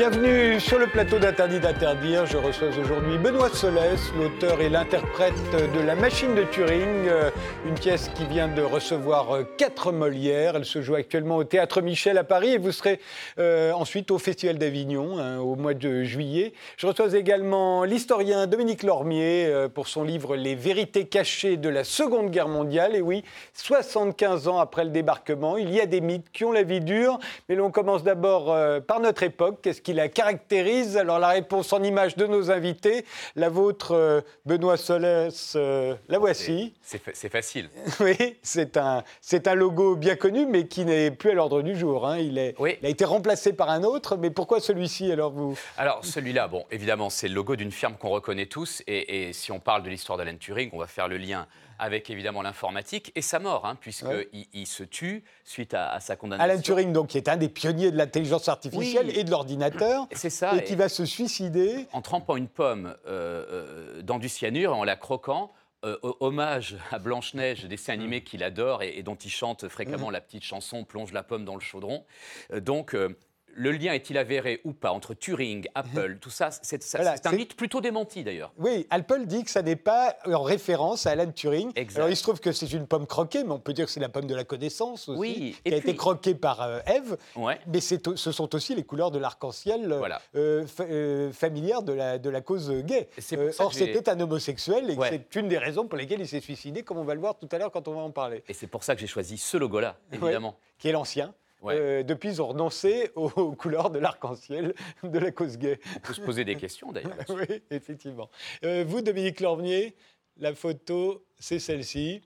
Bienvenue sur le plateau d'Interdit d'interdire. Je reçois aujourd'hui Benoît Solès, l'auteur et l'interprète de La machine de Turing, euh, une pièce qui vient de recevoir euh, quatre Molières. Elle se joue actuellement au Théâtre Michel à Paris et vous serez euh, ensuite au Festival d'Avignon hein, au mois de juillet. Je reçois également l'historien Dominique Lormier pour son livre Les vérités cachées de la Seconde Guerre mondiale. Et oui, 75 ans après le débarquement, il y a des mythes qui ont la vie dure, mais l'on commence d'abord par notre époque. Qu'est-ce qui la caractérise Alors la réponse en image de nos invités, la vôtre, euh, Benoît Solès, euh, la voici. C'est facile. oui, c'est un, un logo bien connu, mais qui n'est plus à l'ordre du jour. Hein. Il, est, il a été remplacé par un autre, mais pourquoi celui-ci alors vous? Alors celui-là, bon, évidemment, c'est le logo d'une firme qu'on reconnaît tous, et, et si on parle de l'histoire d'Alan Turing, on va faire le lien avec évidemment l'informatique et sa mort, hein, puisqu'il il se tue suite à, sa condamnation. Alan Turing, donc, qui est un des pionniers de l'intelligence artificielle et de l'ordinateur, c'est ça, et, qui va se suicider. En trempant une pomme euh, euh, dans du cyanure et en la croquant. Euh, hommage à Blanche-Neige, dessin animé qu'il adore et, dont il chante fréquemment la petite chanson Plonge la pomme dans le chaudron. donc, le lien est-il avéré ou pas entre Turing, Apple, tout ça C'est un mythe plutôt démenti d'ailleurs. Oui, Apple dit que ça n'est pas en référence à Alan Turing. Alors il se trouve que c'est une pomme croquée, mais on peut dire que c'est la pomme de la connaissance aussi, oui. qui a été croquée par euh, Ève. Mais ce sont aussi les couleurs de l'arc-en-ciel euh, euh, familières de la, de la cause gay. or, c'était un homosexuel et c'est une des raisons pour lesquelles il s'est suicidé, comme on va le voir tout à l'heure quand on va en parler. Et c'est pour ça que j'ai choisi ce logo-là, évidemment. qui est l'ancien. Euh, depuis, ils ont renoncé aux, couleurs de l'arc-en-ciel de la cause gay. On peut se poser des questions d'ailleurs. oui, effectivement. Euh, vous, Dominique Lormier, la photo, c'est celle-ci.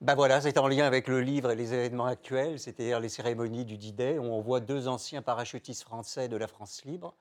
Ben voilà, c'est en lien avec le livre et les événements actuels, c'est-à-dire les cérémonies du D-Day, où on voit deux anciens parachutistes français de la France libre.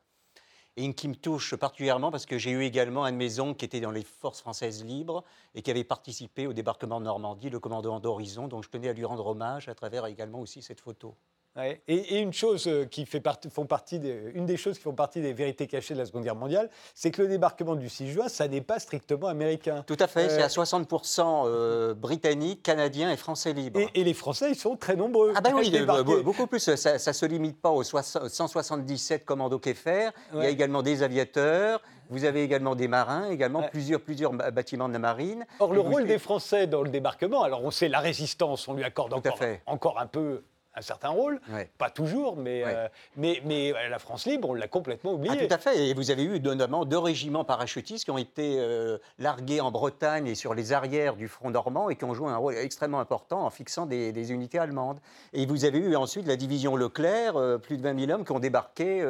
Et qui me touche particulièrement parce que j'ai eu également un de mes oncles qui était dans les forces françaises libres et qui avait participé au débarquement de Normandie, le commandant d'Horizon. Donc je tenais à lui rendre hommage à travers également aussi cette photo. Et, une chose euh, qui fait font partie une des choses qui font partie des vérités cachées de la Seconde Guerre mondiale, c'est que le débarquement du 6 juin, ça n'est pas strictement américain. Tout à fait, c'est à 60% euh, britanniques, canadiens et français libres. Et, les Français, ils sont très nombreux. Ah ben oui, beaucoup plus. Ça ne se limite pas aux 177 commandos Keffer. Il y a également des aviateurs. Vous avez également des marins, également plusieurs, plusieurs bâtiments de la marine. Or, le rôle des Français dans le débarquement, alors on sait la résistance, on lui accorde encore, encore un peu un certain rôle, pas toujours, mais, euh, mais, mais la France libre, on l'a complètement oublié. Ah, tout à fait, et vous avez eu notamment deux régiments parachutistes qui ont été euh, largués en Bretagne et sur les arrières du front normand et qui ont joué un rôle extrêmement important en fixant des, unités allemandes. Et vous avez eu ensuite la division Leclerc, euh, plus de 20 000 hommes qui ont débarqué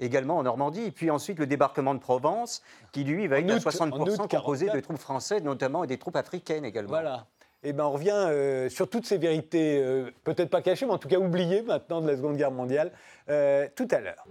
également en Normandie, et puis ensuite le débarquement de Provence, qui lui va être à 60% composé de troupes françaises, notamment et des troupes africaines également. Voilà eh ben, on revient euh, sur toutes ces vérités, euh, peut-être pas cachées, mais en tout cas oubliées maintenant de la Seconde Guerre mondiale, euh, tout à l'heure.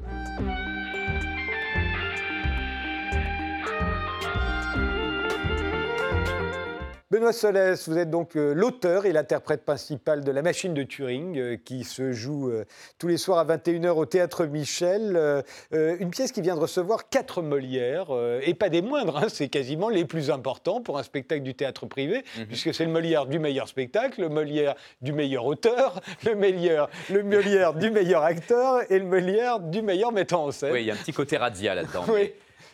Benoît Solès, vous êtes donc euh, l'auteur et l'interprète principal de La Machine de Turing, euh, qui se joue euh, tous les soirs à 21h au Théâtre Michel. une pièce qui vient de recevoir quatre Molières, et pas des moindres, hein, c'est quasiment les plus importants pour un spectacle du théâtre privé, mhm. puisque c'est le Molière du meilleur spectacle, le Molière du meilleur auteur, le, meilleur, le Molière du meilleur acteur et le Molière du meilleur metteur en scène. Oui, il y a un petit côté radia là-dedans. oui.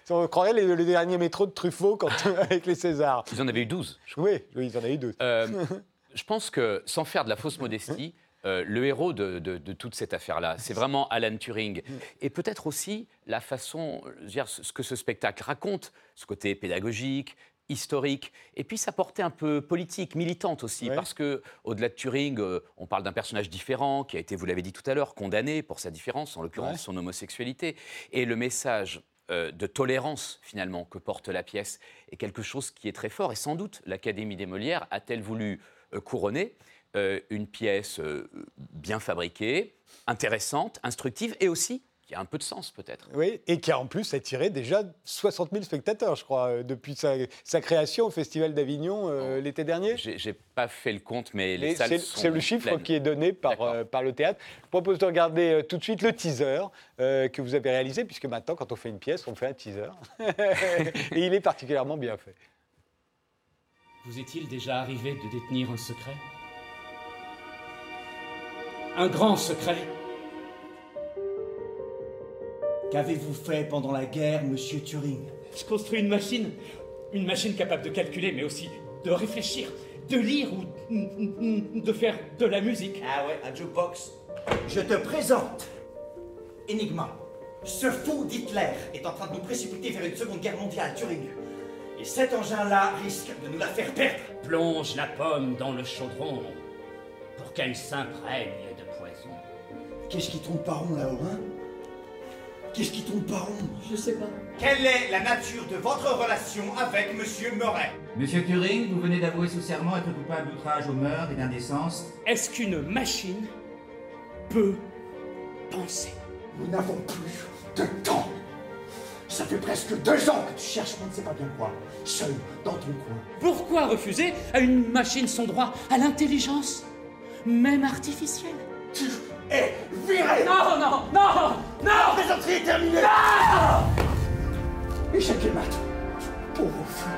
On croirait les, les derniers métros de Truffaut quand, avec les Césars. Ils en avaient eu 12. Oui, oui, ils en avaient eu 12. Euh, je pense que, sans faire de la fausse modestie, euh, le héros de, toute cette affaire-là, c'est vraiment Alan Turing. Et peut-être aussi la façon, dire, ce que ce spectacle raconte, ce côté pédagogique, historique, et puis sa portée un peu politique, militante aussi, parce que au-delà de Turing, euh, on parle d'un personnage différent qui a été, vous l'avez dit tout à l'heure, condamné pour sa différence, en l'occurrence son homosexualité. Et le message euh, de tolérance finalement que porte la pièce est quelque chose qui est très fort. Et sans doute l'Académie des Molières a-t-elle voulu euh, couronner euh, une pièce bien fabriquée, intéressante, instructive et aussi qui a un peu de sens peut-être. Oui, et qui a en plus attiré déjà 60 000 spectateurs, je crois, euh, depuis sa, création au Festival d'Avignon euh, l'été dernier. J'ai pas fait le compte, mais les salles sont C'est le chiffre qui est donné par, euh, par le théâtre. Je propose de regarder tout de suite le teaser que vous avez réalisé, puisque maintenant, quand on fait une pièce, on fait un teaser. et il est particulièrement bien fait. Vous est-il déjà arrivé de détenir un secret? Un grand secret? Qu'avez-vous fait pendant la guerre, monsieur Turing? Je construis une machine. Une machine capable de calculer, mais aussi de réfléchir, de lire ou de faire de la musique. Ah ouais, un jukebox. Je te présente Enigma. Ce fou d'Hitler est en train de nous précipiter vers une seconde guerre mondiale, Turing. Et cet engin-là risque de nous la faire perdre. Plonge la pomme dans le chaudron pour qu'elle s'imprègne de poison. Qu'est-ce qui tourne pas rond là-haut, hein? Qu'est-ce qui tourne pas rond Je sais pas. Quelle est la nature de votre relation avec monsieur Murray Monsieur Turing, vous venez d'avouer sous serment être coupable d'outrage aux mœurs et d'indécence. Est-ce qu'une machine peut penser? Nous n'avons plus de temps. Ça fait presque deux ans que tu cherches on ne sait pas bien quoi, seul dans ton coin. Pourquoi refuser à une machine son droit à l'intelligence, même artificielle? Tu es viré Non, non, non, non La plaisanterie est terminée Non Échec et mat. Pauvre fou.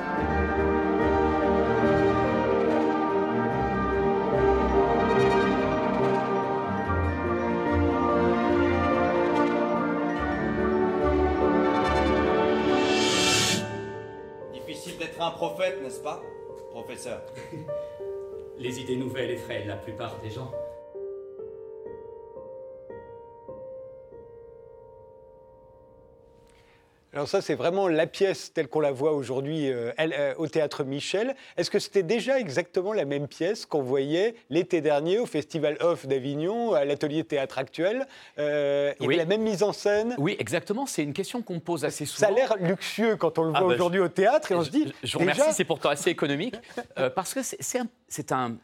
Difficile d'être un prophète, n'est-ce pas, professeur? Les idées nouvelles effraient la plupart des gens. Alors ça, c'est vraiment la pièce telle qu'on la voit aujourd'hui euh, euh, au théâtre Michel. Est-ce que c'était déjà exactement la même pièce qu'on voyait l'été dernier au Festival Off d'Avignon, à l'atelier théâtre actuel euh, Oui. la même mise en scène? Oui, exactement. C'est une question qu'on me pose assez souvent. Ça a l'air luxueux quand on le voit Ah bah, aujourd'hui au théâtre et on se dit, Je, je vous remercie, c'est pourtant assez économique, euh, parce que c'est- c'est un, c'est un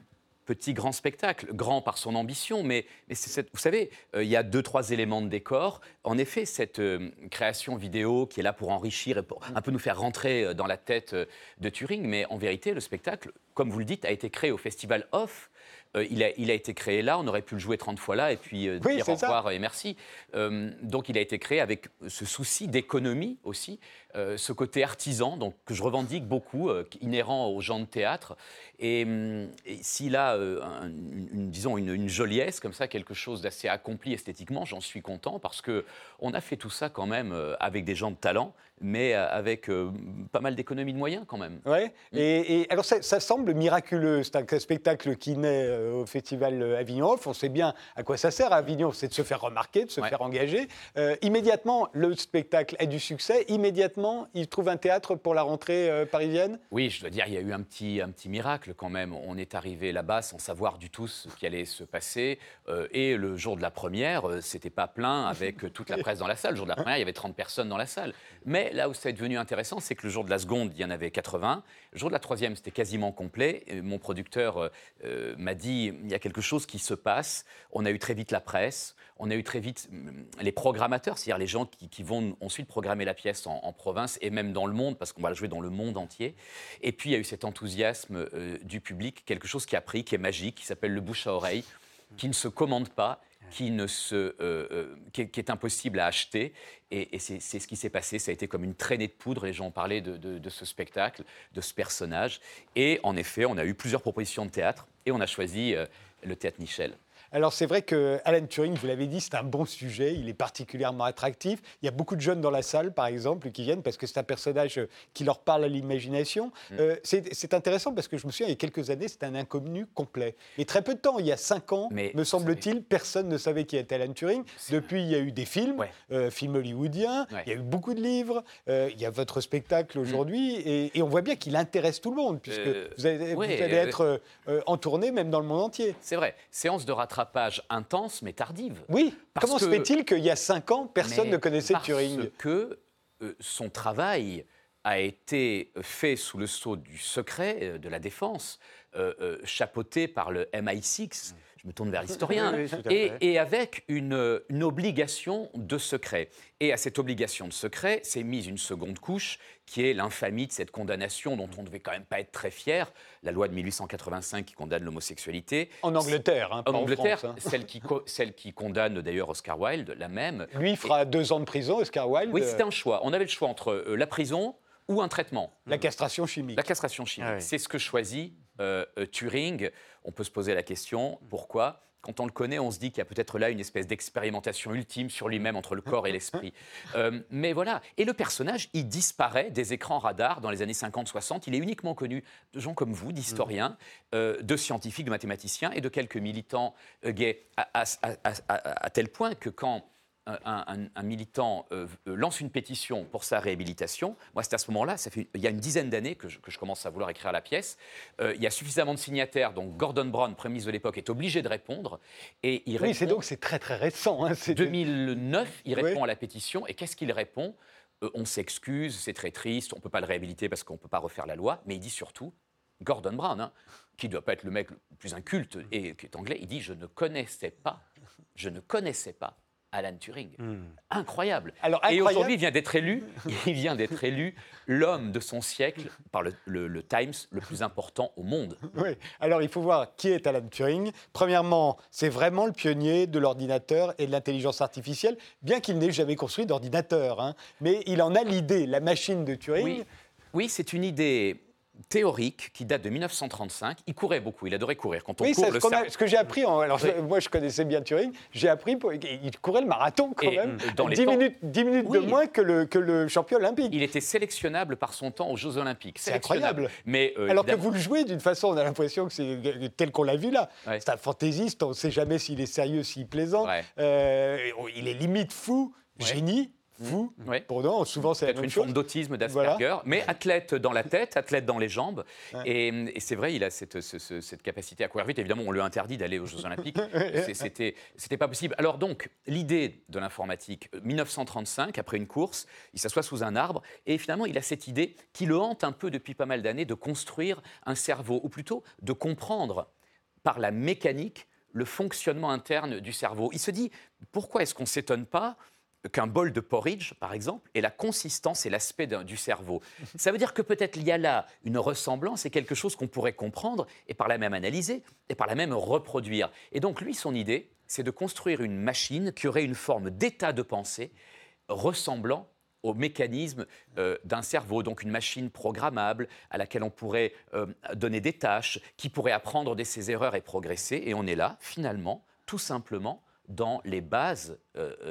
petit grand spectacle, grand par son ambition, mais, mais c'est cette- vous savez, euh, il y a deux, trois éléments de décor. En effet, cette euh, création vidéo qui est là pour enrichir et pour un peu nous faire rentrer euh, dans la tête de Turing, mais en vérité, le spectacle, comme vous le dites, a été créé au Festival Off. Euh, il, a, il a été créé là, on aurait pu le jouer 30 fois là et puis euh, Oui, dire au ça. revoir et merci. Euh, donc il a été créé avec ce souci d'économie aussi, euh, ce côté artisan donc, que je revendique beaucoup, euh, inhérent aux gens de théâtre. Et, hum, et s'il a, euh, un- une, disons, une, une joliesse comme ça, quelque chose d'assez accompli esthétiquement, j'en suis content parce que on a fait tout ça quand même avec des gens de talent, mais avec pas mal d'économie de moyens quand même. Ouais. Mm. Et, et alors ça, ça semble miraculeux. C'est un spectacle qui naît au festival Avignon Off. On sait bien à quoi ça sert à Avignon, c'est de se faire remarquer, de se Ouais. faire engager. Immédiatement, le spectacle a du succès. Immédiatement, il trouve un théâtre pour la rentrée euh, parisienne? Oui, je dois dire, il y a eu un petit, un petit miracle quand même. On est arrivé là-bas sans savoir du tout ce qui allait se passer. Euh, et le jour de la première, euh, c'était pas plein avec toute la presse dans la salle. Le jour de la première, il y avait 30 personnes dans la salle. Mais là où ça est devenu intéressant, c'est que le jour de la seconde, il y en avait 80. Le jour de la troisième, c'était quasiment complet. Et mon producteur m'a dit, il y a quelque chose qui se passe. On a eu très vite la presse. On a eu très vite hum, les programmateurs, c'est-à-dire les gens qui, vont ensuite programmer la pièce en, province et même dans le monde, parce qu'on va la jouer dans le monde entier. Et puis il y a eu cet enthousiasme euh, du public, quelque chose qui a pris, qui est magique, qui s'appelle le bouche à oreille, qui ne se commande pas, qui, ne se, euh, euh, qui, est, impossible à acheter. Et, c'est ce qui s'est passé. Ça a été comme une traînée de poudre. Les gens ont parlé de, ce spectacle, de ce personnage. Et en effet, on a eu plusieurs propositions de théâtre et on a choisi le théâtre Michel. Alors c'est vrai que Alan Turing, vous l'avez dit, c'est un bon sujet, il est particulièrement attractif. Il y a beaucoup de jeunes dans la salle, par exemple, qui viennent parce que c'est un personnage qui leur parle à l'imagination. Mm. Euh, c'est intéressant parce que je me souviens, il y a quelques années, c'était un inconnu complet. Et très peu de temps, il y a cinq ans, Mais me semble-t-il, personne ne savait qui était Alan Turing. Depuis, il y a eu des films, Ouais. euh, films hollywoodiens, Ouais. Mm. il y a eu beaucoup de livres, euh, il y a votre spectacle aujourd'hui, et, et on voit bien qu'il intéresse tout le monde, puisque vous allez, vous allez être en tournée même dans le monde entier. C'est vrai, séance de rattrapage intense mais tardive. Oui, Parce comment se fait-il qu'il y a cinq ans, personne ne connaissait parce Turing que euh, son travail a été fait sous le sceau du secret euh, de la défense, euh, euh, chapeauté par le MI6. Je me tourne vers l'historien. Oui, oui, et, avec une, une obligation de secret. Et à cette obligation de secret s'est mise une seconde couche, qui est l'infamie de cette condamnation dont on ne devait quand même pas être très fier, la loi de 1885 qui condamne l'homosexualité. En Angleterre, hein, pas En en Angleterre, France, hein. celle, qui celle qui condamne d'ailleurs Oscar Wilde, la même. Lui fera deux ans de prison, Oscar Wilde. Oui, euh, c'était un choix. On avait le choix entre euh, la prison ou un traitement. la castration chimique. La castration chimique. Ah oui. C'est ce que choisit euh, euh, Turing, on peut se poser la question pourquoi? Quand on le connaît, on se dit qu'il y a peut-être là une espèce d'expérimentation ultime sur lui-même entre le corps et l'esprit. Euh, mais voilà. Et le personnage, il disparaît des écrans radars dans les années 50-60. Il est uniquement connu de gens comme vous, d'historiens, euh, de scientifiques, de mathématiciens et de quelques militants euh, gays, à, à- à- à- à tel point que quand un, un- un militant euh, euh, lance une pétition pour sa réhabilitation. Moi, c'est à ce moment-là, ça fait il y a une dizaine d'années que je, que je commence à vouloir écrire la pièce. Euh, il y a suffisamment de signataires, donc Gordon Brown, Premier ministre de l'époque, est obligé de répondre. Et il Oui, c'est donc c'est très très récent. hein, c'est- 2009, il répond Oui. à la pétition. Et qu'est-ce qu'il répond? Euh, On s'excuse, c'est très triste, on ne peut pas le réhabiliter parce qu'on ne peut pas refaire la loi. Mais il dit surtout, Gordon Brown, hein, qui ne doit pas être le mec le plus inculte et qui est anglais, il dit Je ne connaissais pas, je ne connaissais pas Alan Turing. Incroyable. Alors, Et aujourd'hui, il vient d'être élu, il vient d'être élu l'homme de son siècle par le, le- le Times le plus important au monde. Oui. Alors, il faut voir qui est Alan Turing. Premièrement, c'est vraiment le pionnier de l'ordinateur et de l'intelligence artificielle, bien qu'il n'ait jamais construit d'ordinateur. hein. Mais il en a l'idée, la machine de Turing. Oui, oui c'est une idée théorique qui date de 1935. Il courait beaucoup, il adorait courir. Quand on Oui, court, le ce, a- cerveau- ce que j'ai appris. En, alors, Oui. moi, je connaissais bien Turing. J'ai appris. Pour, il courait le marathon quand Et, même. euh, dans les 10 temps- minutes, 10 minutes de moins que le, que le champion olympique. Il était sélectionnable par son temps aux Jeux Olympiques. C'est incroyable. Mais euh, Alors que vous le jouez d'une façon, on a l'impression que c'est tel qu'on l'a vu là. Ouais. C'est un fantaisiste, on ne sait jamais s'il est sérieux, s'il plaisante. Ouais. Euh, il est limite fou, Ouais. génie, Ouais. Pour nous, souvent c'est peut-être même une chose. forme d'autisme d'Asperger, mais athlète dans la tête, athlète dans les jambes. Ouais. Et, et c'est vrai, il a cette, ce- ce- cette capacité à courir vite. Évidemment, on lui a interdit d'aller aux Jeux Olympiques. C'est- C'était c'était pas possible. Alors donc, l'idée de l'informatique, euh, 1935, après une course, il s'assoit sous un arbre et finalement, il a cette idée qui le hante un peu depuis pas mal d'années de construire un cerveau, ou plutôt de comprendre par la mécanique le fonctionnement interne du cerveau. Il se dit, pourquoi est-ce qu'on ne s'étonne pas qu'un bol de porridge, par exemple, ait la consistance et l'aspect du cerveau Ça veut dire que peut-être il y a là une ressemblance et quelque chose qu'on pourrait comprendre et par là même analyser et par là même reproduire. Et donc lui, son idée, c'est de construire une machine qui aurait une forme d'état de pensée ressemblant au mécanisme euh, d'un cerveau, donc une machine programmable à laquelle on pourrait euh, donner des tâches, qui pourrait apprendre de ses erreurs et progresser. Et on est là, finalement, tout simplement, dans les bases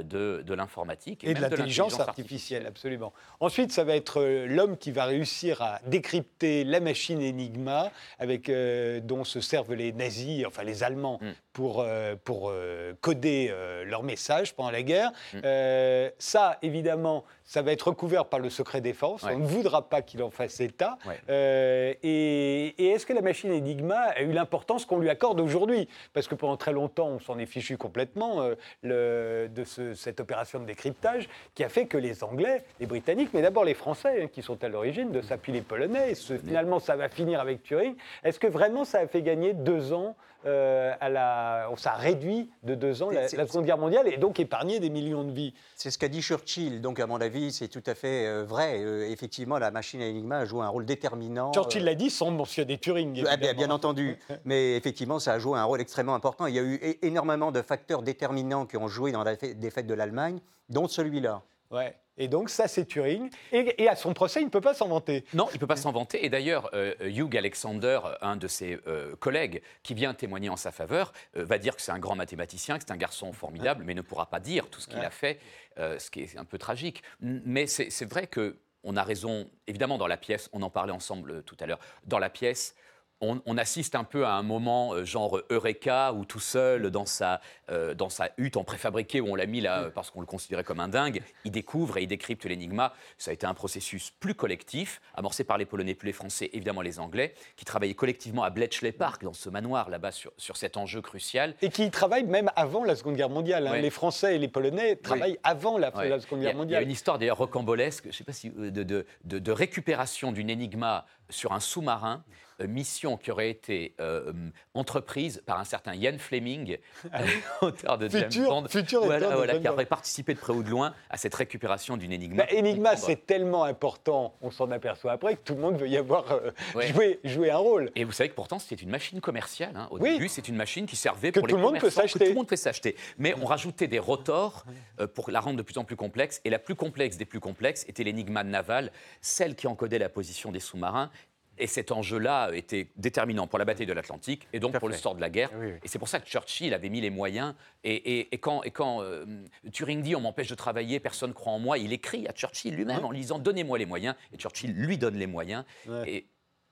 de, de l'informatique Et de même l'intelligence artificielle, absolument. Ensuite, ça va être euh, l'homme qui va réussir à décrypter la machine Enigma, avec, euh, dont se servent les nazis, enfin les Allemands, Mm. pour, euh, pour euh, coder euh, leurs messages pendant la guerre. Mm. Euh, ça, évidemment, ça va être recouvert par le secret défense. Ouais. On ne voudra pas qu'il en fasse état. Ouais. Euh, et et est-ce que la machine Enigma a eu l'importance qu'on lui accorde aujourd'hui? Parce que pendant très longtemps, on s'en est fichu complètement euh, le- de ce- cette opération de décryptage qui a fait que les Anglais, les Britanniques, mais d'abord les Français, hein, qui sont à l'origine de ça, puis les Polonais, et ce- finalement ça va finir avec Turing. Est-ce que vraiment ça a fait gagner deux ans euh, à la... Ça a réduit de deux ans la, Seconde Guerre mondiale et donc épargné des millions de vies? C'est ce qu'a dit Churchill, donc à mon avis, c'est tout à fait euh, vrai. Euh, effectivement, la machine à Enigma a joué un rôle déterminant. Churchill l'a dit sans mentionner Turing. Ah, bien, bien entendu, mais effectivement, ça a joué un rôle extrêmement important. Il y a eu énormément de facteurs déterminants qui ont joué dans la fai- défaite de l'Allemagne, dont celui-là. Ouais. Et donc ça c'est Turing. Et, et à son procès, il ne peut pas s'en vanter. Non, il ne peut pas s'en vanter. Et d'ailleurs, euh, Hugh Alexander, un de ses euh, collègues qui vient témoigner en sa faveur, euh, va dire que c'est un grand mathématicien, que c'est un garçon formidable, mais ne pourra pas dire tout ce qu'il a fait, euh, ce qui est un peu tragique. Mais c'est vrai que on a raison, évidemment, dans la pièce, on en parlait ensemble tout à l'heure, dans la pièce, on, on assiste un peu à un moment euh, genre Eureka, où tout seul, dans sa, euh, dans sa hutte en préfabriqué, où on l'a mis là euh, parce qu'on le considérait comme un dingue, il découvre et il décrypte l'énigma. Ça a été un processus plus collectif, amorcé par les Polonais, plus les Français, évidemment les Anglais, qui travaillaient collectivement à Bletchley Park, dans ce manoir là-bas, sur, sur cet enjeu crucial. Et qui travaillent même avant la Seconde Guerre mondiale. hein. Les Français et les Polonais travaillent avant la, Seconde Guerre Il y a mondiale. une histoire d'ailleurs rocambolesque, je ne sais pas si euh, de, de- de- de récupération d'une énigma sur un sous-marin, euh, mission qui aurait été euh, entreprise par un certain Ian Fleming, auteur de James Ah Bond, futur voilà, de qui aurait participé de près ou de loin à cette récupération d'une énigma. Bah, c'est tellement important, on s'en aperçoit après, que tout le monde veut y avoir euh, Ouais. joué, joué un rôle. Et vous savez que pourtant, c'était une machine commerciale. hein. Au Oui. début, c'est une machine qui servait Que pour tout les le monde peut commerçants, que tout le monde peut s'acheter. Mais on rajoutait des rotors euh, pour la rendre de plus en plus complexe. Et la plus complexe des plus complexes était l'énigma navale, celle qui encodait la position des sous-marins. Et cet enjeu-là était déterminant pour la bataille de l'Atlantique et donc pour le sort de la guerre. Oui. Et c'est pour ça que Churchill avait mis les moyens. Et, et- et quand, et quand euh, Turing dit on m'empêche de travailler, personne ne croit en moi, il écrit à Churchill lui-même en lisant donnez-moi les moyens. Et Churchill lui donne les moyens. Et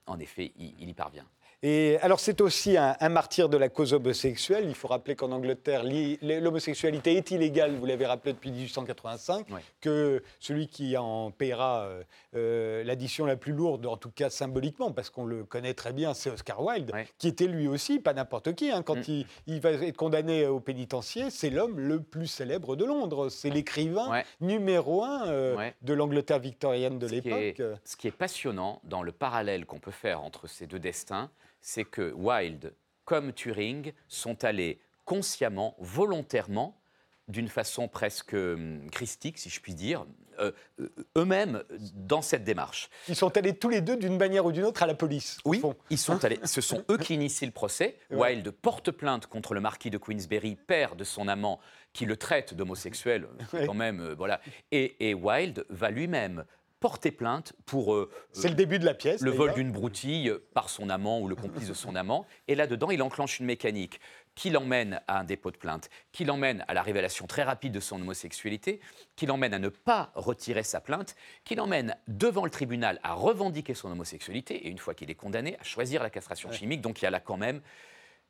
en effet, il, il y parvient. Et alors, c'est aussi un, un martyr de la cause homosexuelle. Il faut rappeler qu'en Angleterre, l'i- l'homosexualité est illégale, vous l'avez rappelé depuis 1885, Ouais. que celui qui en paiera euh, euh, l'addition la plus lourde, en tout cas symboliquement, parce qu'on le connaît très bien, c'est Oscar Wilde, qui était lui aussi, pas n'importe qui, hein, quand Mm. il, il va être condamné au pénitencier, c'est l'homme le plus célèbre de Londres. C'est l'écrivain Ouais. numéro un euh, Ouais. de l'Angleterre victorienne de l'époque. ce qui est passionnant dans le parallèle qu'on peut faire entre ces deux destins, c'est que Wilde, comme Turing, sont allés consciemment, volontairement, d'une façon presque hum, christique, si je puis dire, euh, euh, eux-mêmes dans cette démarche. Ils sont allés tous les deux, d'une manière ou d'une autre, à la police. Oui, fond. ils sont allés. Ce sont eux qui initient le procès. Ouais. Wilde porte plainte contre le marquis de Queensberry, père de son amant, qui le traite d'homosexuel, Ouais. quand même, euh, voilà. Et, et Wilde va lui-même porter plainte pour euh, C'est le début de la pièce. le vol d'une broutille par son amant ou le complice de son amant. Et là-dedans, il enclenche une mécanique qui l'emmène à un dépôt de plainte, qui l'emmène à la révélation très rapide de son homosexualité, qui l'emmène à ne pas retirer sa plainte, qui l'emmène devant le tribunal à revendiquer son homosexualité et une fois qu'il est condamné, à choisir la castration chimique. Donc il y a là quand même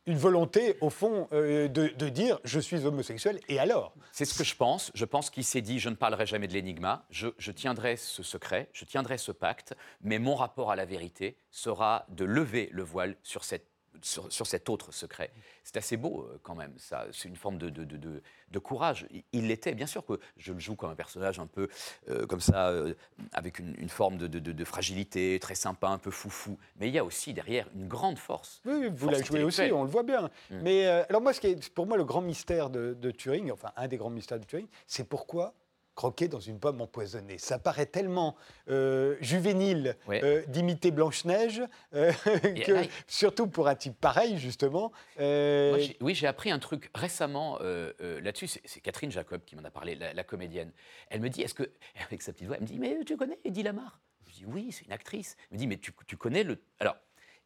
Une volonté, au fond, euh, de, dire je suis homosexuel et alors? C'est ce que je pense. Je pense qu'il s'est dit je ne parlerai jamais de l'énigma, je tiendrai ce secret, je tiendrai ce pacte, mais mon rapport à la vérité sera de lever le voile sur, cette, sur, sur cet autre secret. C'est assez beau euh, quand même, ça. C'est une forme de, de, de- courage. Il- l'était, bien sûr que je le joue comme un personnage un peu euh, comme ça, euh, avec une, une forme de, fragilité, très sympa, un peu foufou. Mais il y a aussi derrière une grande force. Oui, vous la jouez aussi, on le voit bien. Mm. Mais euh, alors moi, ce qui est pour moi le grand mystère de, de Turing, enfin un des grands mystères de Turing, c'est pourquoi croquer dans une pomme empoisonnée. Ça paraît tellement euh, juvénile Ouais. euh, d'imiter Blanche-Neige, euh, que, là, surtout pour un type pareil, justement. Moi, oui, j'ai appris un truc récemment là-dessus. C'est, c'est Catherine Jacob qui m'en a parlé, la, la comédienne. Elle me dit, est-ce que, avec sa petite voix, elle me dit, mais tu connais Eddie Lamar? Je dis, oui, c'est une actrice. Elle me dit, mais tu, tu connais le. Alors,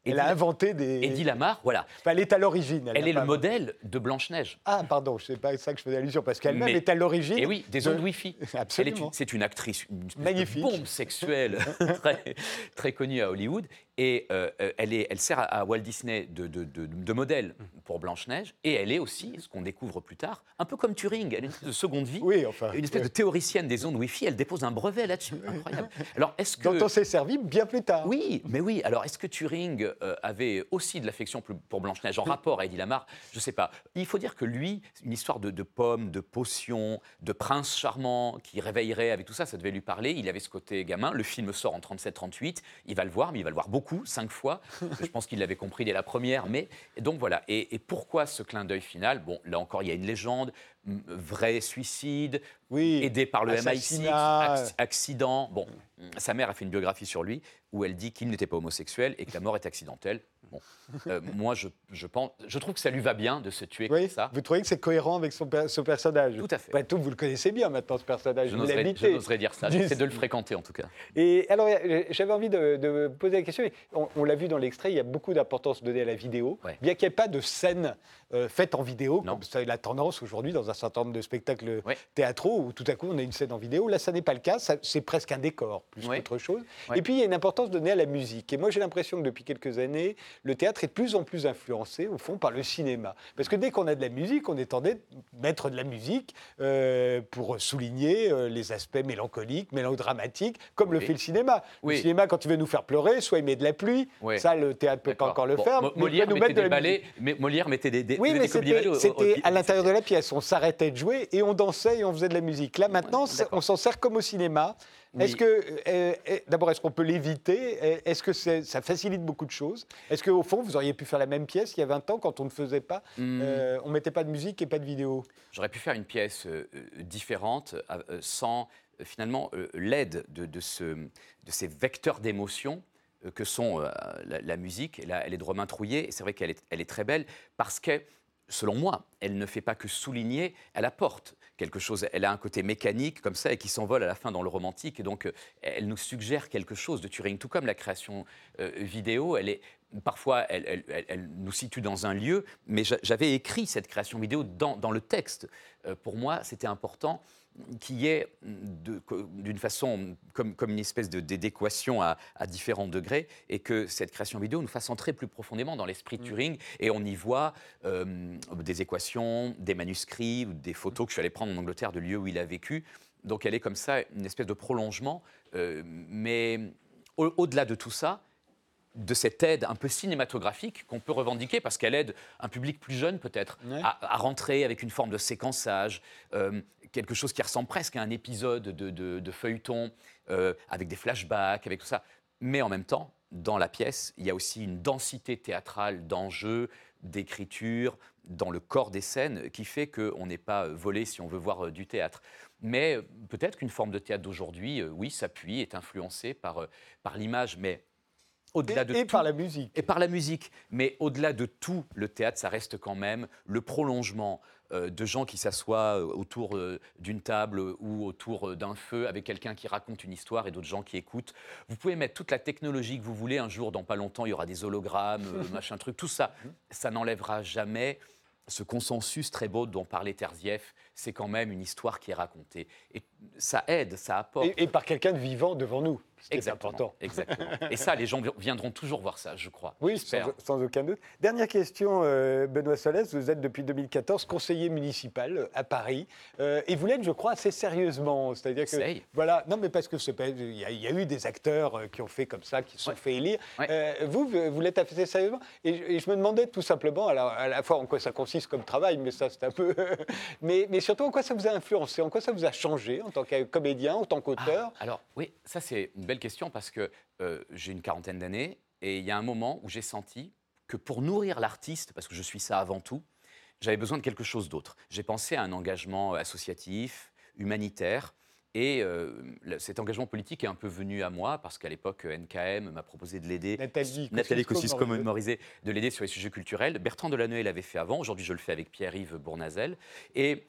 elle Eddie, a inventé des. Eddie Lamar, voilà. Enfin, elle est à l'origine. Elle n'a est le inventé. modèle de Blanche-Neige. Ah, pardon, je sais pas ça que je faisais allusion, parce qu'elle-même est à l'origine. Et oui, des de- ondes Wi-Fi. Elle Absolument. une- c'est une actrice, une Magnifique. bombe sexuelle très, très connue à Hollywood. Et euh, euh, elle, est, elle sert à, Walt Disney de, de- de- de modèle pour Blanche-Neige. Et elle est aussi, ce qu'on découvre plus tard, un peu comme Turing. Elle est une espèce de seconde vie. Oui, enfin. Une espèce de théoricienne des ondes Wi-Fi. Elle dépose un brevet là-dessus. Incroyable. Alors, est-ce que. Dont on s'est servi bien plus tard. Oui, mais oui. Alors, est-ce que Turing avait aussi de l'affection pour- Blanche-Neige en rapport à Eddie Lamar Je ne sais pas. Il faut dire que lui, une histoire de, de pommes, de potions, de prince charmant qui réveillerait avec tout ça, ça devait lui parler. Il avait ce côté gamin. Le film sort en 37-38. Il va le voir, mais il va le voir beaucoup, cinq fois. Je pense qu'il l'avait compris dès la première. Mais et donc voilà. Et, et pourquoi ce clin d'œil final? Bon, là encore, il y a une légende. Vrai suicide, Oui. aidé par le MI6, Assassinat. acc- accident. Bon, sa mère a fait une biographie sur lui où elle dit qu'il n'était pas homosexuel et que la mort est accidentelle. Bon, Euh, moi je, je pense, je trouve que ça lui va bien de se tuer Oui, comme ça. vous trouvez que c'est cohérent avec son, per- ce personnage? Tout à fait. Après tout, vous le connaissez bien maintenant, ce personnage. Je n'oserais dire ça. J'essaie de le fréquenter en tout cas. Et alors, j'avais envie de, de poser la question. On, on l'a vu dans l'extrait, il y a beaucoup d'importance donnée à la vidéo. Ouais. Bien qu'il n'y ait pas de scène euh, faite en vidéo, Non. comme c'est la tendance aujourd'hui dans un certain nombre de spectacles théâtraux où tout à coup on a une scène en vidéo. Là, ça n'est pas le cas. ça- C'est presque un décor plus Ouais. qu'autre chose. Et puis, il y a une importance donnée à la musique. Et moi, j'ai l'impression que depuis quelques années, le théâtre est de plus en plus influencé, au fond, par le cinéma. Parce que dès qu'on a de la musique, on est tenté de mettre de la musique euh, pour souligner euh, les aspects mélancoliques, mélodramatiques, comme le Oui. fait le cinéma. Oui. Le cinéma, quand il veut nous faire pleurer, soit il met de la pluie. Ça, le théâtre peut pas encore le Bon, faire. Nous mettre de la mais Molière mettait des, des, Oui, mais c'était à l'intérieur de la pièce. On s'arrêtait de jouer et on dansait et on faisait de la musique. Là, maintenant, on s'en sert comme au cinéma. Oui. Est-ce que, euh, euh, d'abord, est-ce qu'on peut l'éviter? Euh, Est-ce que ça facilite beaucoup de choses? Est-ce qu'au fond, vous auriez pu faire la même pièce il y a 20 ans quand on ne faisait pas Hmm. euh, On mettait pas de musique et pas de vidéo? J'aurais pu faire une pièce euh, différente sans finalement l'aide de, de ce, de ces vecteurs d'émotion que sont euh, la, musique. Là, elle est de Romain et c'est vrai qu'elle est, très belle parce que selon moi, elle ne fait pas que souligner, elle apporte quelque chose. Elle a un côté mécanique comme ça et qui s'envole à la fin dans le romantique. Et donc, euh, elle nous suggère quelque chose de Turing, tout comme la création euh, vidéo. Elle est parfois, elle, nous situe dans un lieu, mais j'avais écrit cette création vidéo dans, le texte. Euh, pour moi, c'était important qui est d'une façon comme, comme, une espèce d'équation à, à, différents degrés et que cette création vidéo nous fasse entrer plus profondément dans l'esprit de mm. Turing et on y voit euh, des équations, des manuscrits, des photos que je suis allé prendre en Angleterre de lieux où il a vécu. Donc elle est comme ça une espèce de prolongement, euh, mais au-delà de tout ça, de cette aide un peu cinématographique qu'on peut revendiquer parce qu'elle aide un public plus jeune peut-être à, rentrer avec une forme de séquençage, euh, quelque chose qui ressemble presque à un épisode de, feuilleton euh, avec des flashbacks, avec tout ça. Mais en même temps, dans la pièce, il y a aussi une densité théâtrale d'enjeux, d'écriture, dans le corps des scènes qui fait qu'on n'est pas volé si on veut voir euh, du théâtre. Mais peut-être qu'une forme de théâtre d'aujourd'hui, oui, s'appuie, est influencée par, par l'image, mais au-delà de et par la musique. Et par la musique. Mais au-delà de tout, le théâtre, ça reste quand même le prolongement euh, de gens qui s'assoient euh, autour euh, d'une table ou autour d'un feu avec quelqu'un qui raconte une histoire et d'autres gens qui écoutent. Vous pouvez mettre toute la technologie que vous voulez. Un jour, dans pas longtemps, il y aura des hologrammes, machin truc. Tout ça, ça n'enlèvera jamais ce consensus très beau dont parlait Terzieff, c'est quand même une histoire qui est racontée. Et ça aide, ça apporte. Et, par quelqu'un de vivant devant nous. C'est important. Exactement. Et ça, les gens viendront toujours voir ça, je crois. Oui, sans, aucun doute. Dernière question, euh, Benoît Solès. Vous êtes depuis 2014 conseiller municipal euh, à Paris. Euh, et vous l'êtes, je crois, assez sérieusement. C'est-à-dire que. Voilà. Non, mais parce que il y, a eu des acteurs qui ont fait comme ça, qui se sont fait élire. vous, vous l'êtes assez sérieusement. Et, je me demandais tout simplement, alors, à la fois en quoi ça consiste comme travail, mais ça, c'est un peu. mais, mais surtout, en quoi ça vous a influencé, en quoi ça vous a changé en tant que comédien, en tant qu'auteur? Ah, Alors, oui, ça, c'est une belle question parce que euh, j'ai une quarantaine d'années et il y a un moment où j'ai senti que pour nourrir l'artiste, parce que je suis ça avant tout, j'avais besoin de quelque chose d'autre. J'ai pensé à un engagement associatif, humanitaire. Et euh, cet engagement politique est un peu venu à moi parce qu'à l'époque, NKM m'a proposé de l'aider. Nathalie, Nathalie Kosciusko-Morizet, de l'aider sur les sujets culturels. Bertrand Delanoë l'avait fait avant. Aujourd'hui, je le fais avec Pierre-Yves Bournazel. Et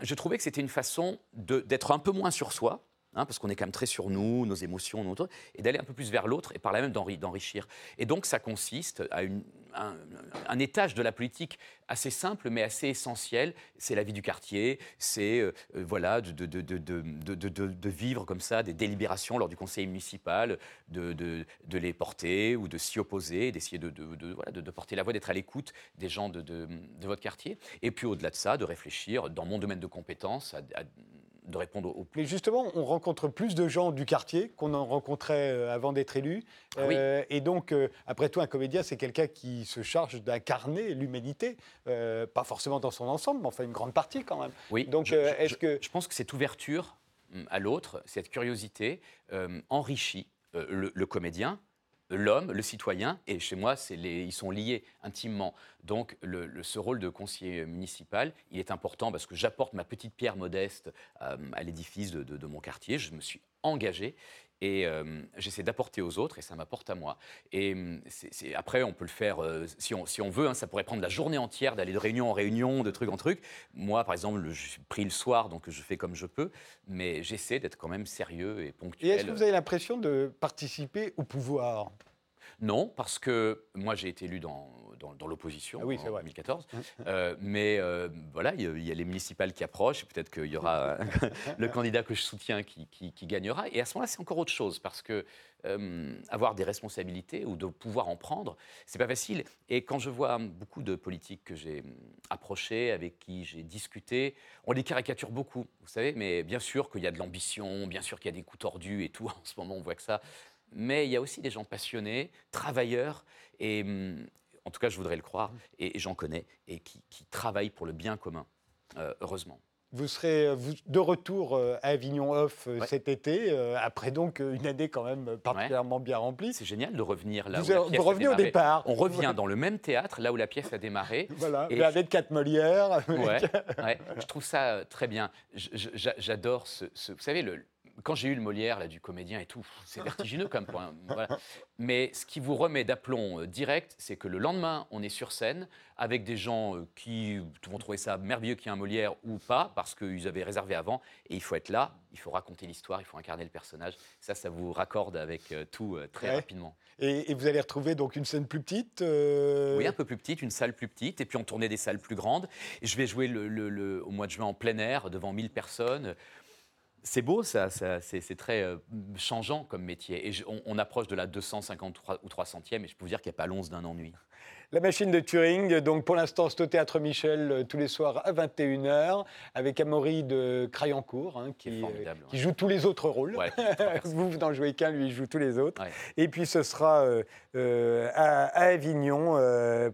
je trouvais que c'était une façon d'être un peu moins sur soi, Hein, parce qu'on est quand même très sur nous, nos émotions, notre, et d'aller un peu plus vers l'autre, et par là même d'enrichir. Et donc ça consiste à un, étage de la politique assez simple, mais assez essentiel. C'est la vie du quartier, c'est euh, euh, voilà, de, vivre comme ça des délibérations lors du conseil municipal, de, les porter ou de s'y opposer, d'essayer de, porter la voix, d'être à l'écoute des gens de, votre quartier. Et puis au-delà de ça, de réfléchir dans mon domaine de compétences de répondre aux... Mais justement, on rencontre plus de gens du quartier qu'on en rencontrait euh, avant d'être élu. Ah euh, et donc, euh, après tout, un comédien, c'est quelqu'un qui se charge d'incarner l'humanité, pas forcément dans son ensemble, mais enfin une grande partie quand même. Oui. Donc, est-ce que... Je pense que cette ouverture hum, à l'autre, cette curiosité, enrichit le comédien, l'homme, le citoyen, et chez moi, ils sont liés intimement. Donc, ce rôle de conseiller municipal, il est important parce que j'apporte ma petite pierre modeste euh, à l'édifice de, mon quartier. Je me suis engagé et j'essaie d'apporter aux autres et ça m'apporte à moi. Et après, on peut le faire si, on, si, on, veut. Hein, ça pourrait prendre la journée entière d'aller de réunion en réunion, de truc en truc. Moi, par exemple, je suis pris le soir, donc je fais comme je peux, mais j'essaie d'être quand même sérieux et ponctuel. Et est-ce que vous avez l'impression de participer au pouvoir? Non, parce que moi j'ai été élu dans, dans, l'opposition ah en 2014. Euh, mais euh, voilà, il y, a les municipales qui approchent, peut-être qu'il y aura le candidat que je soutiens qui, qui, gagnera. Et à ce moment-là, c'est encore autre chose, parce que euh, avoir des responsabilités ou de pouvoir en prendre, c'est pas facile. Et quand je vois beaucoup de politiques que j'ai approchés, avec qui j'ai discuté, on les caricature beaucoup, vous savez, mais bien sûr qu'il y a de l'ambition, bien sûr qu'il y a des coups tordus et tout. En ce moment, on voit que ça mais il y a aussi des gens passionnés, travailleurs, et hum, en tout cas, je voudrais le croire, et, j'en connais, et qui, travaillent pour le bien commun, euh, heureusement. Vous serez euh, de retour euh, à Avignon Off cet été, après donc une année quand même particulièrement bien remplie. C'est génial de revenir là vous, où la vous revenez au départ. On revient dans le même théâtre, là où la pièce a démarré. Voilà, et avec quatre Molières. Je trouve ça très bien. J'adore ce, Vous savez, le, quand j'ai eu le Molière là, du comédien et tout, c'est vertigineux comme point. Voilà. Mais ce qui vous remet d'aplomb euh, direct, c'est que le lendemain, on est sur scène avec des gens euh, qui vont trouver ça merveilleux qu'il y ait un Molière ou pas, parce qu'ils avaient réservé avant. Et il faut être là, il faut raconter l'histoire, il faut incarner le personnage. Ça, ça vous raccorde avec euh, tout très Ouais. rapidement. Et, et vous allez retrouver donc une scène plus petite Oui, un peu plus petite, une salle plus petite, et puis on tournait des salles plus grandes. Et je vais jouer le- le- le- au mois de juin en plein air, devant 1000 personnes. C'est beau, ça, ça- c'est très euh, changeant comme métier. Et je- on, on approche de la 253 ou 300e, et je peux vous dire qu'il n'y a pas l'once d'un ennui. La machine de Turing, donc pour l'instant, c'est au Théâtre Michel euh, tous les soirs à 21h, avec Amaury de Crayancourt, hein, Qui euh, ouais. joue tous les autres rôles. Ouais, vous, vous n'en jouez qu'un, lui, il joue tous les autres. Ouais. Et puis ce sera euh, à, à Avignon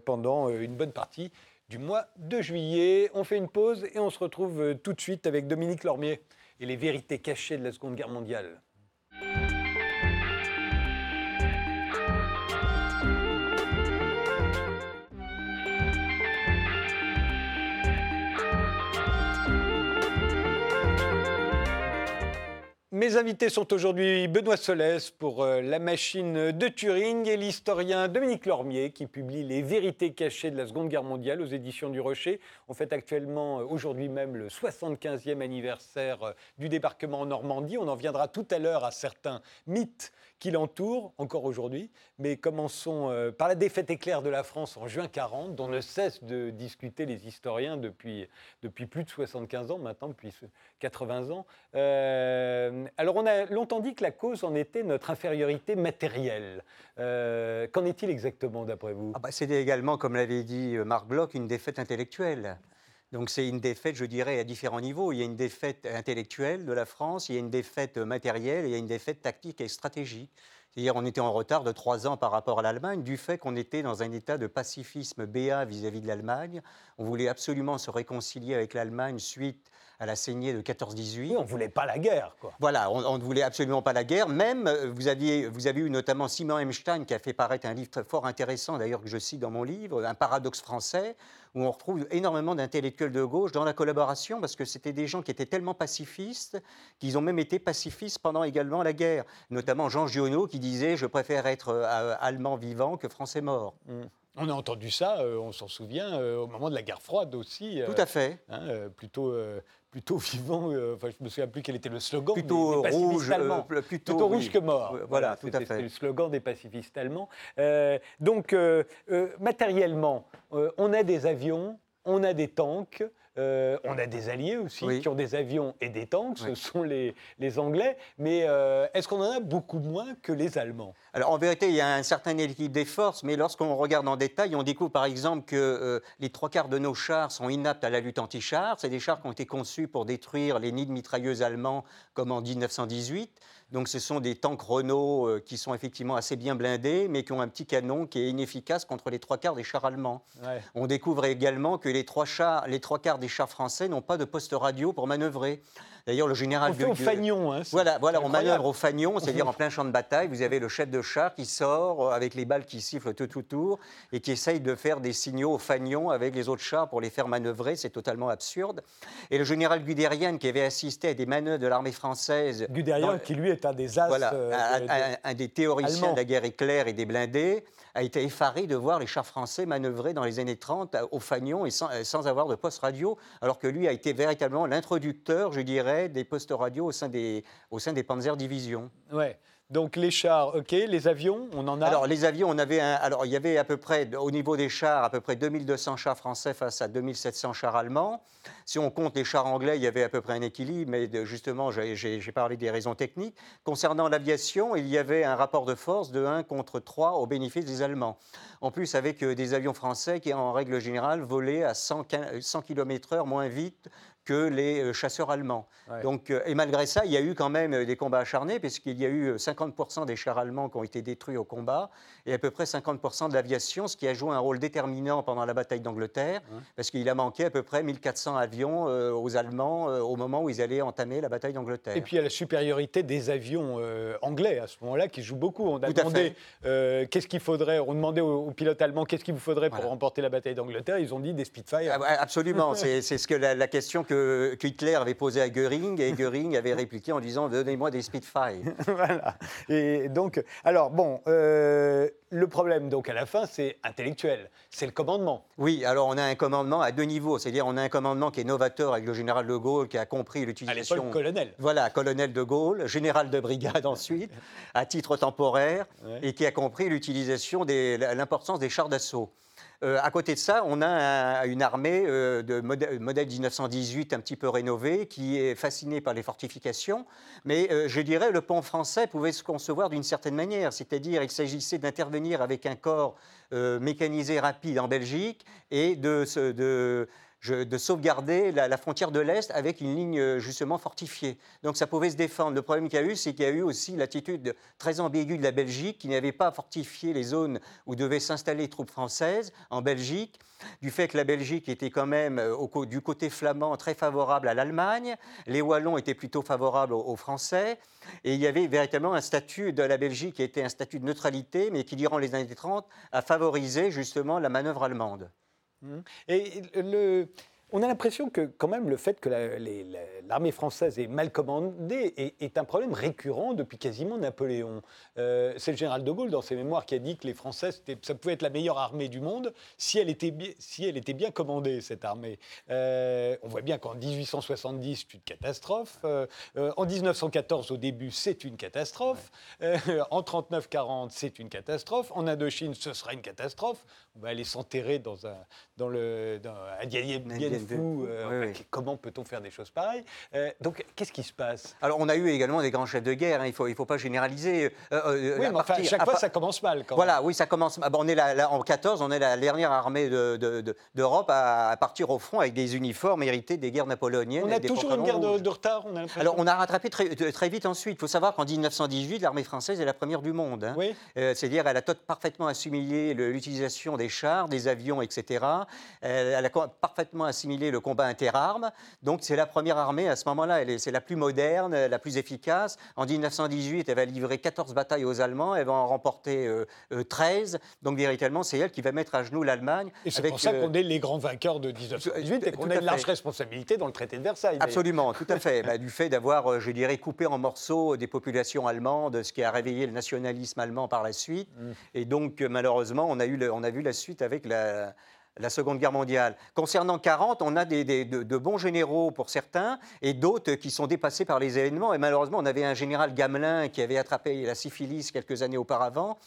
pendant une bonne partie du mois de juillet. On fait une pause et on se retrouve tout de suite avec Dominique Lormier et les vérités cachées de la Seconde Guerre mondiale. Mes invités sont aujourd'hui Benoît Solès pour euh, La machine de Turing et l'historien Dominique Lormier qui publie Les vérités cachées de la Seconde Guerre mondiale aux éditions du Rocher. On fête actuellement euh, aujourd'hui même le 75e anniversaire euh, du débarquement en Normandie. On en viendra tout à l'heure à certains mythes qui l'entourent encore aujourd'hui. Mais commençons par la défaite éclair de la France en juin 40 dont ne cessent de discuter les historiens depuis, depuis plus de 75 ans maintenant, depuis ce- 80 ans. Alors, on a longtemps dit que la cause en était notre infériorité matérielle. Euh, Qu'en est-il exactement, d'après vous? Ah bah, C'était également, comme l'avait dit euh, Marc Bloch, une défaite intellectuelle. Donc c'est une défaite, je dirais, à différents niveaux. Il y a une défaite intellectuelle de la France, il y a une défaite matérielle, il y a une défaite tactique et stratégique. C'est-à-dire on était en retard de trois ans par rapport à l'Allemagne du fait qu'on était dans un état de pacifisme béat vis-à-vis de l'Allemagne. On voulait absolument se réconcilier avec l'Allemagne suite à la saignée de 14-18. Oui, on ne voulait pas la guerre, quoi. Voilà, on, on ne voulait absolument pas la guerre. Même, euh, vous, aviez, vous avez eu notamment Simon Hemstein qui a fait paraître un livre très fort intéressant, d'ailleurs que je cite dans mon livre, Un paradoxe français, où on retrouve énormément d'intellectuels de gauche dans la collaboration, parce que c'était des gens qui étaient tellement pacifistes qu'ils ont même été pacifistes pendant également la guerre. Notamment Jean Giono qui disait Je préfère être euh, allemand vivant que français mort. On a entendu ça, euh, on s'en souvient, euh, au moment de la guerre froide aussi. euh, Tout à fait. hein, plutôt, plutôt vivant, enfin, je ne me souviens plus quel était le slogan. Plutôt des rouge, allemands. plutôt, Plutôt oui. rouge que mort. Voilà, tout à fait. le slogan des pacifistes allemands. Donc, matériellement, on a des avions, on a des tanks, euh, on a des alliés aussi Oui. qui ont des avions et des tanks, ce Oui. sont les, les Anglais. Mais euh, est-ce qu'on en a beaucoup moins que les Allemands? Alors en vérité, il y a un certain équilibre des forces, mais lorsqu'on regarde en détail, on découvre par exemple que euh, les trois quarts de nos chars sont inaptes à la lutte anti-chars. C'est des chars qui ont été conçus pour détruire les nids de mitrailleuses allemands comme en 1918. Donc ce sont des tanks Renault qui sont effectivement assez bien blindés, mais qui ont un petit canon qui est inefficace contre les trois quarts des chars allemands. Ouais. On découvre également que les trois, chars, les trois quarts des chars français n'ont pas de poste radio pour manœuvrer. D'ailleurs, le général On fait au fagnon. Hein, voilà, voilà on manœuvre au fagnon, c'est-à-dire en plein champ de bataille. Vous avez le chef de char qui sort euh, avec les balles qui sifflent tout autour et qui essaye de faire des signaux au fagnon avec les autres chars pour les faire manœuvrer. C'est totalement absurde. Et le général Guderian, qui avait assisté à des manœuvres de l'armée française. Guderian, dans- qui lui est un des as. voilà, euh, un, de- de- un- un des théoriciens Allemand. de la guerre éclair et des blindés, a été effaré de voir les chars français manœuvrer dans les années 30 à- au fagnon et sans, euh, sans avoir de poste radio, alors que lui a été véritablement l'introducteur, je dirais, des postes radio au sein des, au sein des Panzer Divisions. Ouais. Donc les chars, ok. Les avions, on en a. Alors les avions, on avait un, alors il y avait à peu près au niveau des chars à peu près 2200 chars français face à 2700 chars allemands. Si on compte les chars anglais, il y avait à peu près un équilibre, mais justement j'ai- parlé des raisons techniques. Concernant l'aviation, il y avait un rapport de force de 1 contre 3 au bénéfice des Allemands. En plus avec euh, des avions français qui en règle générale volaient à 100, 100 km/h moins vite que les euh, chasseurs allemands. Ouais. Donc, euh, et malgré ça, il y a eu quand même euh, des combats acharnés, puisqu'il y a eu euh, 50% des chars allemands qui ont été détruits au combat, et à peu près 50% de l'aviation, ce qui a joué un rôle déterminant pendant la bataille d'Angleterre, parce qu'il a manqué à peu près 1400 avions euh, aux Allemands euh, au moment où ils allaient entamer la bataille d'Angleterre. Et puis il y a la supériorité des avions euh, anglais à ce moment-là qui joue beaucoup. On a demandé qu'est-ce qu'il faudrait, on demandait aux, aux pilotes allemands qu'est-ce qu'il vous faudrait pour Voilà. remporter la bataille d'Angleterre. Ils ont dit des Spitfire. Ah, Absolument, c'est c'est ce que la, la question que que, que Hitler avait posé à Goering et Goering avait répliqué en disant Donnez-moi des Spitfire. voilà. Et donc, alors bon, euh, le problème donc à la fin, c'est intellectuel, c'est le commandement. Oui, alors on a un commandement à deux niveaux, c'est-à-dire on a un commandement qui est novateur avec le général de Gaulle qui a compris À l'utilisation. l'époque, colonel. Voilà, colonel de Gaulle, général de brigade ensuite, à titre temporaire, Ouais. et qui a compris l'utilisation des l'importance des chars d'assaut. Euh, à côté de ça, on a un- une armée euh, de modèle, modèle 1918 un petit peu rénovée qui est fascinée par les fortifications. Mais euh, je dirais le pont français pouvait se concevoir d'une certaine manière, c'est-à-dire il s'agissait d'intervenir avec un corps euh, mécanisé rapide en Belgique et de, de, de sauvegarder la, frontière de l'Est avec une ligne euh, justement fortifiée. Donc ça pouvait se défendre. Le problème qu'il y a eu, c'est qu'il y a eu aussi l'attitude très ambiguë de la Belgique qui n'avait pas fortifié les zones où devaient s'installer les troupes françaises en Belgique, du fait que la Belgique était quand même euh, du côté flamand très favorable à l'Allemagne, les Wallons étaient plutôt favorables aux, aux Français, et il y avait véritablement un statut de la Belgique qui était un statut de neutralité, mais qui durant les années 30 a favorisé justement la manœuvre allemande. Et le, on a l'impression que quand même le fait que l'armée française est mal commandée est, un problème récurrent depuis quasiment Napoléon. Euh, c'est le général de Gaulle dans ses mémoires qui a dit que les Français, ça pouvait être la meilleure armée du monde si elle était, bien commandée, cette armée. Euh, on voit bien qu'en 1870, c'est une catastrophe. Euh, en 1914, au début, c'est une catastrophe. En 39-40, c'est une catastrophe. En Indochine, ce sera une catastrophe. On va aller s'enterrer dans un, dans Euh, Oui, enfin, oui. Comment peut-on faire des choses pareilles Euh, Donc, qu'est-ce qui se passe Alors, on a eu également des grands chefs de guerre, hein, il ne faut, il faut pas généraliser. Euh, euh, Oui, mais enfin, partir- chaque à fois, ça commence mal. Quand Voilà, oui, ça commence. bon, on est la- la- en 14, on est la dernière armée de- de- de- d'Europe à, à partir au front avec des uniformes hérités des guerres napoléoniennes. On a toujours une guerre de, retard, on a l'impression. Alors, on a rattrapé très, vite ensuite. Il faut savoir qu'en 1918, l'armée française est la première du monde. hein. Oui. C'est-à-dire, elle a tot- parfaitement assimilé l'utilisation des chars, des avions, etc. Elle, a parfaitement assimilé le combat interarmes. Donc, c'est la première armée à ce moment-là. C'est la plus moderne, euh, la plus efficace. En 1918, elle va livrer 14 batailles aux Allemands. Elle va en remporter euh, euh, 13. Donc, véritablement, c'est elle qui va mettre à genoux l'Allemagne. Et c'est pour ça euh, qu'on est les grands vainqueurs de 1918 et qu'on a une large fait. responsabilité dans le traité de Versailles. Absolument, tout à fait. Bah, du fait d'avoir, euh, je dirais, coupé en morceaux des populations allemandes, ce qui a réveillé le nationalisme allemand par la suite. Et donc, euh, malheureusement, on a, eu le- on a vu la suite avec la, la Seconde Guerre mondiale. Concernant 40, on a des, de, bons généraux pour certains et d'autres qui sont dépassés par les événements. Et malheureusement, on avait un général Gamelin qui avait attrapé la syphilis quelques années auparavant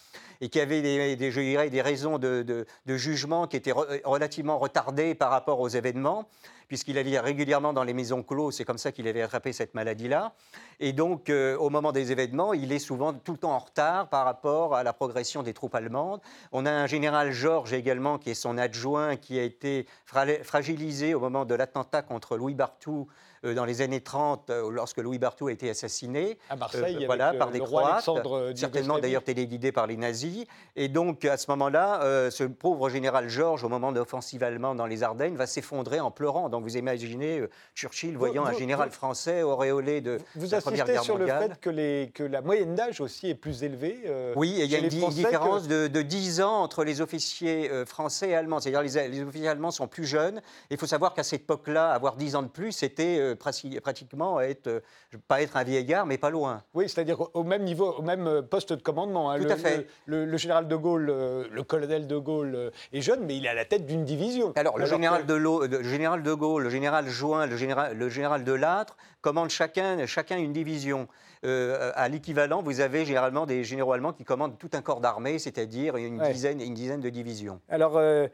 et qui avait des, je dirais, des raisons de, de- jugement qui étaient re- relativement retardées par rapport aux événements, puisqu'il allait régulièrement dans les maisons closes, c'est comme ça qu'il avait attrapé cette maladie-là. Et donc, euh, au moment des événements, il est souvent tout le temps en retard par rapport à la progression des troupes allemandes. On a un général Georges également, qui est son adjoint, qui a été fra- fragilisé au moment de l'attentat contre Louis Barthou dans les années 30, euh, lorsque Louis Barthou a été assassiné. À Marseille, avec voilà, par des Croates, certainement d'ailleurs téléguidé par les nazis. Et donc, à ce moment-là, euh, ce pauvre général Georges, au moment de l'offensive allemande dans les Ardennes, va s'effondrer en pleurant. Donc, vous imaginez euh, Churchill voyant un vous- général vous- français auréolé de Vous la Première insistez Guerre sur le mondiale. fait que, les, que la moyenne d'âge aussi est plus élevée. euh, Oui, et il y a une différence que- de, de 10 ans entre les officiers euh, français et allemands. C'est-à-dire les, les officiers allemands sont plus jeunes. Il faut savoir qu'à cette époque-là, avoir 10 ans de plus, c'était euh, prati- pratiquement être, euh, pas être un vieillard, mais pas loin. Oui, c'est-à-dire au- même niveau, au même euh, poste de commandement. hein. Tout le, à fait. Le, général de Gaulle, euh, le colonel de Gaulle est jeune, mais il est à la tête d'une division. Alors, le général de, le général de Gaulle, le général Join, le général, le général de Lattre commandent chacun, chacun une division. Euh, à l'équivalent, vous avez généralement des généraux allemands qui commandent tout un corps d'armée, c'est-à-dire une, Ouais. dizaine, une dizaine de divisions. Alors, euh,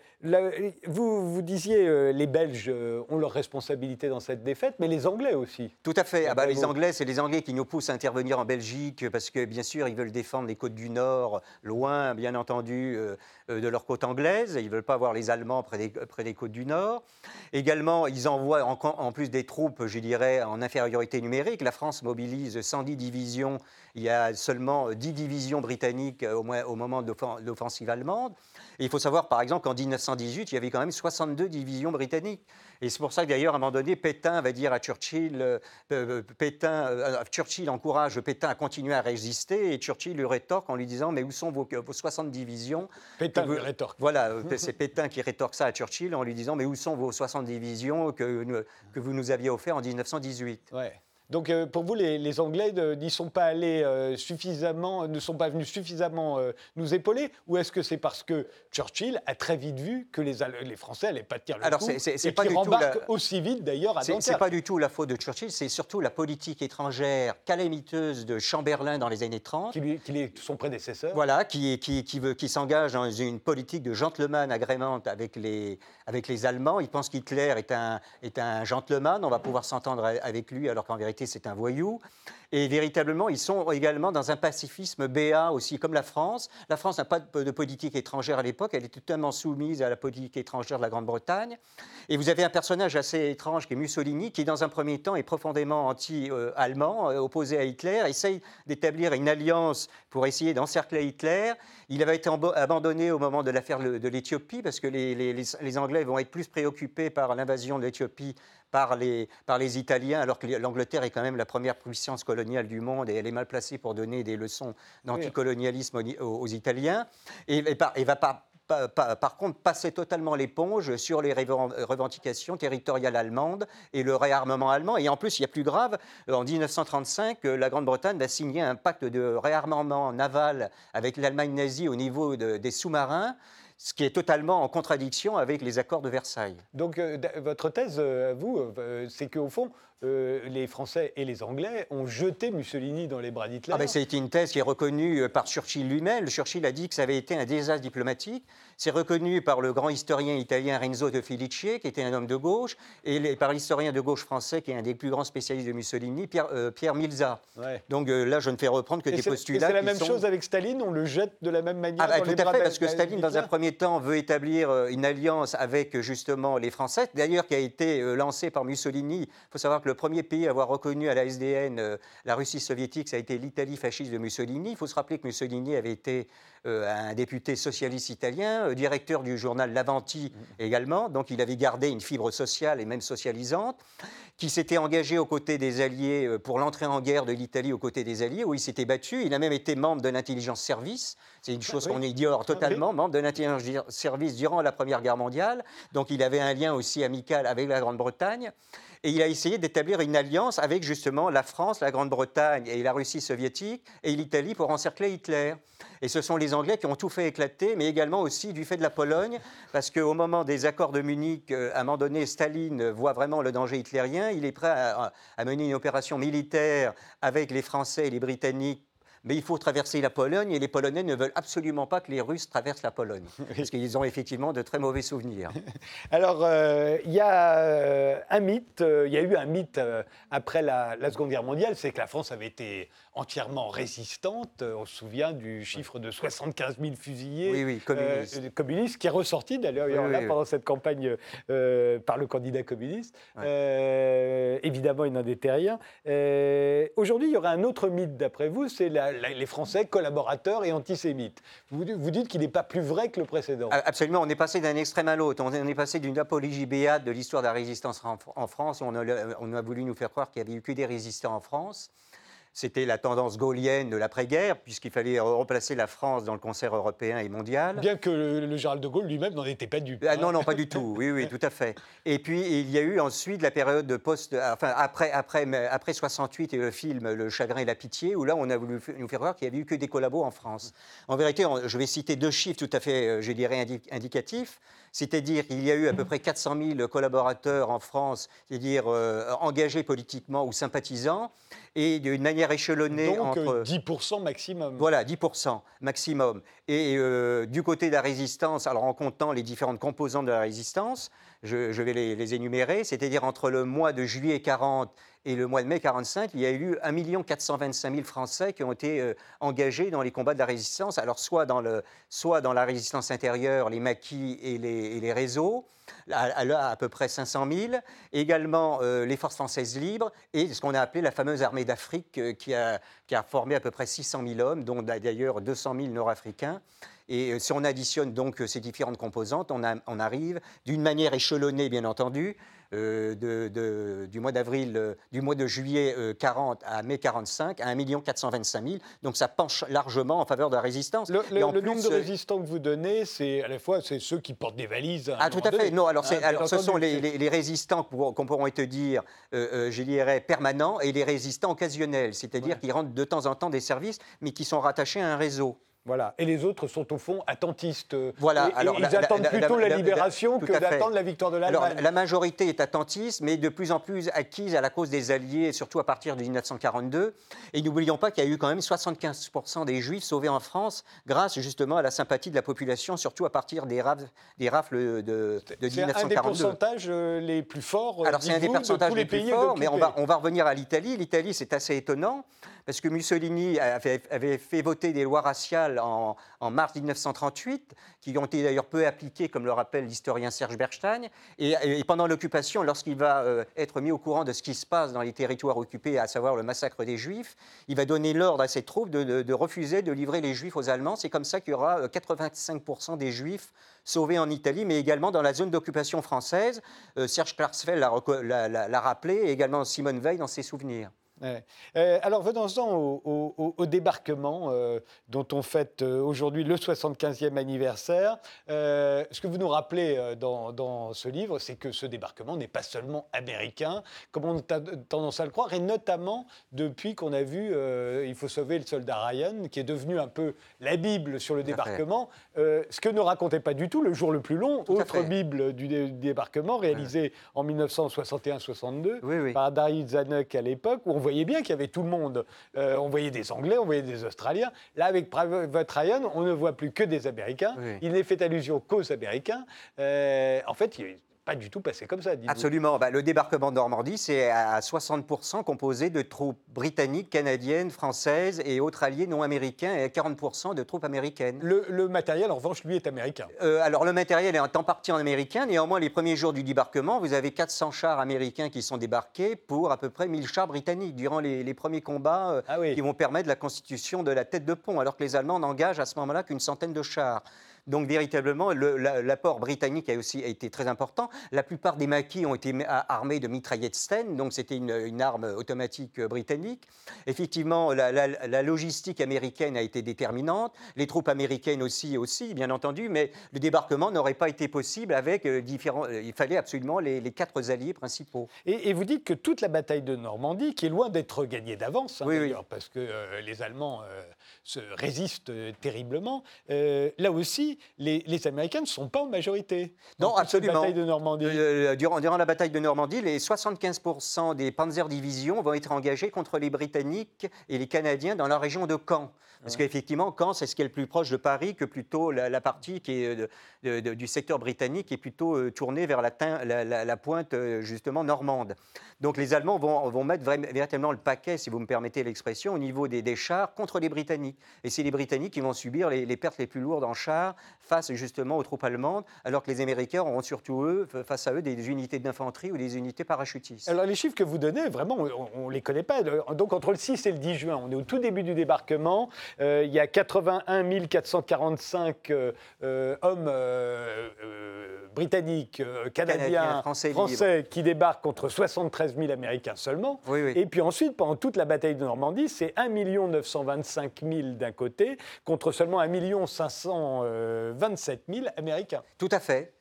vous, vous disiez, euh, les Belges euh, ont leur responsabilité dans cette défaite, mais les Anglais aussi. Tout à fait. Ah bah, les. Anglais, c'est les Anglais qui nous poussent à intervenir en Belgique parce que, bien sûr, ils veulent défendre les côtes du Nord, loin, bien entendu, de leur côte anglaise. Ils ne veulent pas avoir les Allemands près des, près des côtes du Nord. Également, ils envoient en, en plus des troupes, je dirais, en infériorité numérique. La France mobilise 110 divisions, il y a seulement 10 divisions britanniques au, moins, au moment de l'offensive allemande. Et il faut savoir, par exemple, qu'en 1918, il y avait quand même 62 divisions britanniques. Et c'est pour ça que d'ailleurs, à un moment donné, Pétain va dire à Churchill, euh, euh, Pétain, euh, Churchill encourage Pétain à continuer à résister, et Churchill lui rétorque en lui disant, mais où sont vos, 60 divisions? Pétain lui rétorque. Voilà, c'est Pétain qui rétorque ça à Churchill en lui disant, mais où sont vos 60 divisions que, que vous nous aviez offertes en 1918 ouais. Donc euh, pour vous, les, Anglais n'y sont pas allés euh, suffisamment, ne sont pas venus suffisamment euh, nous épauler Ou est-ce que c'est parce que Churchill a très vite vu que les, les Français n'allaient pas tirer le Alors, coup et pas rembarquent aussi vite d'ailleurs à Dunkerque C'est pas du tout la faute de Churchill, c'est surtout la politique étrangère calamiteuse de Chamberlain dans les années 30. Qui, qui est son prédécesseur. Voilà, qui, qui, qui, veut, qui s'engage dans une politique de gentleman agrémente avec les, avec les Allemands. Il pense qu'Hitler est un, est un gentleman, on va pouvoir s'entendre avec lui alors qu'en vérité c'est un voyou. Et véritablement, ils sont également dans un pacifisme béat aussi, comme la France. La France n'a pas de politique étrangère à l'époque, elle était totalement soumise à la politique étrangère de la Grande-Bretagne. Et vous avez un personnage assez étrange qui est Mussolini, qui dans un premier temps est profondément anti-allemand, euh, opposé à Hitler, essaye d'établir une alliance pour essayer d'encercler Hitler. Il avait été abandonné au moment de l'affaire de l'Éthiopie, parce que les, les Anglais vont être plus préoccupés par l'invasion de l'Éthiopie par les, par les Italiens, alors que l'Angleterre est quand même la première puissance coloniale du monde et elle est mal placée pour donner des leçons d'anticolonialisme aux, Italiens. Et, et, va pas par, contre, passer totalement l'éponge sur les revendications territoriales allemandes et le réarmement allemand. Et en plus, il y a plus grave, en 1935, la Grande-Bretagne a signé un pacte de réarmement naval avec l'Allemagne nazie au niveau des sous-marins ce qui est totalement en contradiction avec les accords de Versailles. Donc euh, votre thèse, euh, vous, euh, c'est qu'au fond, les Français et les Anglais ont jeté Mussolini dans les bras d'Hitler. Ah ben, c'est une thèse qui est reconnue par Churchill lui-même. Churchill a dit que ça avait été un désastre diplomatique. C'est reconnu par le grand historien italien Renzo de Felice, qui était un homme de gauche, et par l'historien de gauche français, qui est un des plus grands spécialistes de Mussolini, Pierre, Pierre Milza. Donc là, je ne fais reprendre que des postulats. C'est la même chose avec Staline, on le jette de la même manière. Ah, ben, tout à fait, parce que Staline, dans un premier temps, veut établir euh, une alliance avec justement les Français, d'ailleurs qui a été euh, lancée par Mussolini. Il faut savoir que le premier pays à avoir reconnu à la SDN euh, la Russie soviétique, ça a été l'Italie fasciste de Mussolini. Il faut se rappeler que Mussolini avait été un député socialiste italien, directeur du journal L'Avanti également, donc il avait gardé une fibre sociale et même socialisante, qui s'était engagé aux côtés des Alliés pour l'entrée en guerre de l'Italie aux côtés des Alliés, où il s'était battu. Il a même été membre de l'intelligence service, c'est une chose qu'on ignore totalement, membre de l'intelligence service durant la Première Guerre mondiale, donc il avait un lien aussi amical avec la Grande-Bretagne. Et il a essayé d'établir une alliance avec justement la France, la Grande-Bretagne et la Russie soviétique et l'Italie pour encercler Hitler. Et ce sont les Anglais qui ont tout fait éclater, mais également aussi du fait de la Pologne, parce qu'au moment des accords de Munich, euh, à un moment donné, Staline voit vraiment le danger hitlérien. Il est prêt à, à mener une opération militaire avec les Français et les Britanniques mais il faut traverser la Pologne et les Polonais ne veulent absolument pas que les Russes traversent la Pologne, parce qu'ils ont effectivement de très mauvais souvenirs. Alors, euh, il y a euh, un mythe, euh, il y a eu un mythe après la, Seconde Guerre mondiale, c'est que la France avait été entièrement résistante. On se souvient du chiffre de 75 000 fusillés oui, oui, communistes. qui est ressorti d'ailleurs pendant cette campagne par le candidat communiste. évidemment, il n'en était rien. Aujourd'hui, il y aurait un autre mythe, d'après vous, c'est les Français collaborateurs et antisémites. Vous, vous dites qu'il n'est pas plus vrai que le précédent. Absolument, on est passé d'un extrême à l'autre. On est passé d'une apologie béate de l'histoire de la résistance en, France. On a, on a voulu nous faire croire qu'il n'y avait eu que des résistants en France. C'était la tendance gaulienne de l'après-guerre, puisqu'il fallait remplacer la France dans le concert européen et mondial. Bien que le, général de Gaulle lui-même n'en était pas du Ah, non, non, pas du tout. Oui, oui, tout à fait. Et puis, il y a eu ensuite la période de post. Enfin, après, après, après 68 et le film Le chagrin et la pitié, où là, on a voulu nous faire voir qu'il n'y avait eu que des collabos en France. En vérité, je vais citer deux chiffres tout à fait, euh, je dirais, indicatifs. C'est-à-dire qu'il y a eu à peu près 400 000 collaborateurs en France, c'est-à-dire euh, engagés politiquement ou sympathisants, et d'une manière échelonnée Donc, entre... 10% maximum. Voilà, 10% maximum. Et euh, du côté de la résistance, alors en comptant les différentes composantes de la résistance, je, je vais les, les énumérer, c'est-à-dire entre le mois de juillet 40 et le mois de mai 45, il y a eu 1 425 000 Français qui ont été euh, engagés dans les combats de la résistance, alors soit dans, le, soit dans la résistance intérieure, les maquis et les, réseaux, à, peu près 500 000, également euh, les forces françaises libres et ce qu'on a appelé la fameuse armée d'Afrique euh, qui, a, qui, a, formé à peu près 600 000 hommes, dont d'ailleurs 200 000 nord-africains. Et si on additionne donc ces différentes composantes, on, arrive d'une manière échelonnée, bien entendu, de, de, du mois d'avril, euh, du mois de juillet euh, 40 à mai 45 à 1 425 000. Donc ça penche largement en faveur de la résistance. Le, le, le plus, nombre de résistants que vous donnez, c'est à la fois c'est ceux qui portent des valises. ah tout à fait. Non, alors, ah, alors ce sont les, les, les, résistants qu'on pourrait te dire, euh, je dirais permanents, et les résistants occasionnels, c'est-à-dire ouais. qui rendent de temps en temps des services, mais qui sont rattachés à un réseau. Voilà. Et les autres sont au fond attentistes. Voilà. Et, Alors, et ils la, attendent la, plutôt la, la libération que d'attendre la victoire de l'Allemagne. Alors, la majorité est attentiste, mais de plus en plus acquise à la cause des Alliés, surtout à partir de 1942. Et n'oublions pas qu'il y a eu quand même 75% des Juifs sauvés en France grâce justement à la sympathie de la population, surtout à partir des, raf, des rafles de, de, de 1942. C'est un des pourcentages euh, les plus forts. Alors, c'est un des pourcentages les, les plus forts, mais on va, on va revenir à l'Italie. L'Italie, c'est assez étonnant parce que Mussolini avait, avait, fait voter des lois raciales en, mars 1938, qui ont été d'ailleurs peu appliquées, comme le rappelle l'historien Serge Berstein. Et, pendant l'occupation, lorsqu'il va euh, être mis au courant de ce qui se passe dans les territoires occupés, à savoir le massacre des Juifs, il va donner l'ordre à ses troupes de, refuser de livrer les Juifs aux Allemands. C'est comme ça qu'il y aura 85% des Juifs sauvés en Italie, mais également dans la zone d'occupation française. Euh, Serge Klarsfeld l'a rappelé, et également Simone Veil dans ses souvenirs. Ouais. Euh, alors venons-en au, au, au, débarquement euh, dont on fête euh, aujourd'hui le 75e anniversaire. Ce que vous nous rappelez dans, dans ce livre, c'est que ce débarquement n'est pas seulement américain, comme on a tendance à le croire, et notamment depuis qu'on a vu Il faut sauver le soldat Ryan, qui est devenu un peu la Bible sur le débarquement, ce que ne racontait pas du tout le jour le plus long, tout autre Bible du, dé, du, débarquement, réalisé ouais. en 1961-62 oui, oui. par Daryl Zanuck à l'époque, où on voyait bien qu'il y avait tout le monde. Euh, on voyait des Anglais, on voyait des Australiens. Là, avec Private Ryan, on ne voit plus que des Américains. Oui. Il n'est fait allusion qu'aux Américains. Euh, en fait, il pas du tout passé comme ça. Absolument. Bah, le débarquement de Normandie, c'est à 60% composé de troupes britanniques, canadiennes, françaises et autres alliés non américains et à 40% de troupes américaines. Le, le, matériel, en revanche, lui, est américain. Euh, alors, le matériel est en partie en américain. Néanmoins, les premiers jours du débarquement, vous avez 400 chars américains qui sont débarqués pour à peu près 1000 chars britanniques durant les, les premiers combats euh, ah oui. qui vont permettre la constitution de la tête de pont, alors que les Allemands n'engagent à ce moment-là qu'une centaine de chars. Donc véritablement, l'apport britannique a aussi été très important. La plupart des maquis ont été armés de mitraillettes Sten, donc c'était une, une, arme automatique britannique. Effectivement, la, la, la, logistique américaine a été déterminante, les troupes américaines aussi, aussi bien entendu, mais le débarquement n'aurait pas été possible avec euh, différents... Euh, il fallait absolument les, les quatre alliés principaux. Et, et, vous dites que toute la bataille de Normandie, qui est loin d'être gagnée d'avance, hein, oui, oui. parce que euh, les Allemands euh, se résistent terriblement, euh, là aussi, les, les, Américains ne sont pas en majorité. Non, absolument. La bataille de Normandie. Euh, durant, durant, la bataille de Normandie, les 75% des Panzer-divisions vont être engagés contre les Britanniques et les Canadiens dans la région de Caen. Parce ouais. qu'effectivement, Caen, c'est ce qui est le plus proche de Paris que plutôt la, la partie qui est de, de, de, du secteur britannique est plutôt euh, tournée vers la, pointe euh, justement normande. Donc les Allemands vont, vont mettre véritablement le paquet, si vous me permettez l'expression, au niveau des, des, chars contre les Britanniques. Et c'est les Britanniques qui vont subir les, les pertes les plus lourdes en chars face justement aux troupes allemandes, alors que les Américains auront surtout eux, face à eux des unités d'infanterie ou des unités parachutistes. Alors les chiffres que vous donnez, vraiment, on ne les connaît pas. Donc entre le 6 et le 10 juin, on est au tout début du débarquement. Euh, il y a 81 445 euh, euh, hommes euh, britanniques, canadiens, Canadien, français, français qui débarquent contre 73 000 Américains seulement. Oui, oui. Et puis ensuite, pendant toute la bataille de Normandie, c'est 1 925 000 d'un côté contre seulement 1 527 000 Américains. Tout à fait.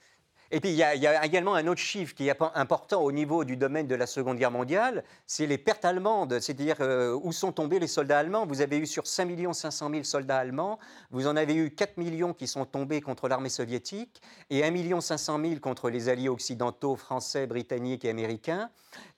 Et puis il y, a, également un autre chiffre qui est important au niveau du domaine de la Seconde Guerre mondiale, c'est les pertes allemandes, c'est-à-dire euh, où sont tombés les soldats allemands? Vous avez eu sur 5 500 000 soldats allemands, vous en avez eu 4 millions qui sont tombés contre l'armée soviétique et 1 500 000 contre les alliés occidentaux, français, britanniques et américains,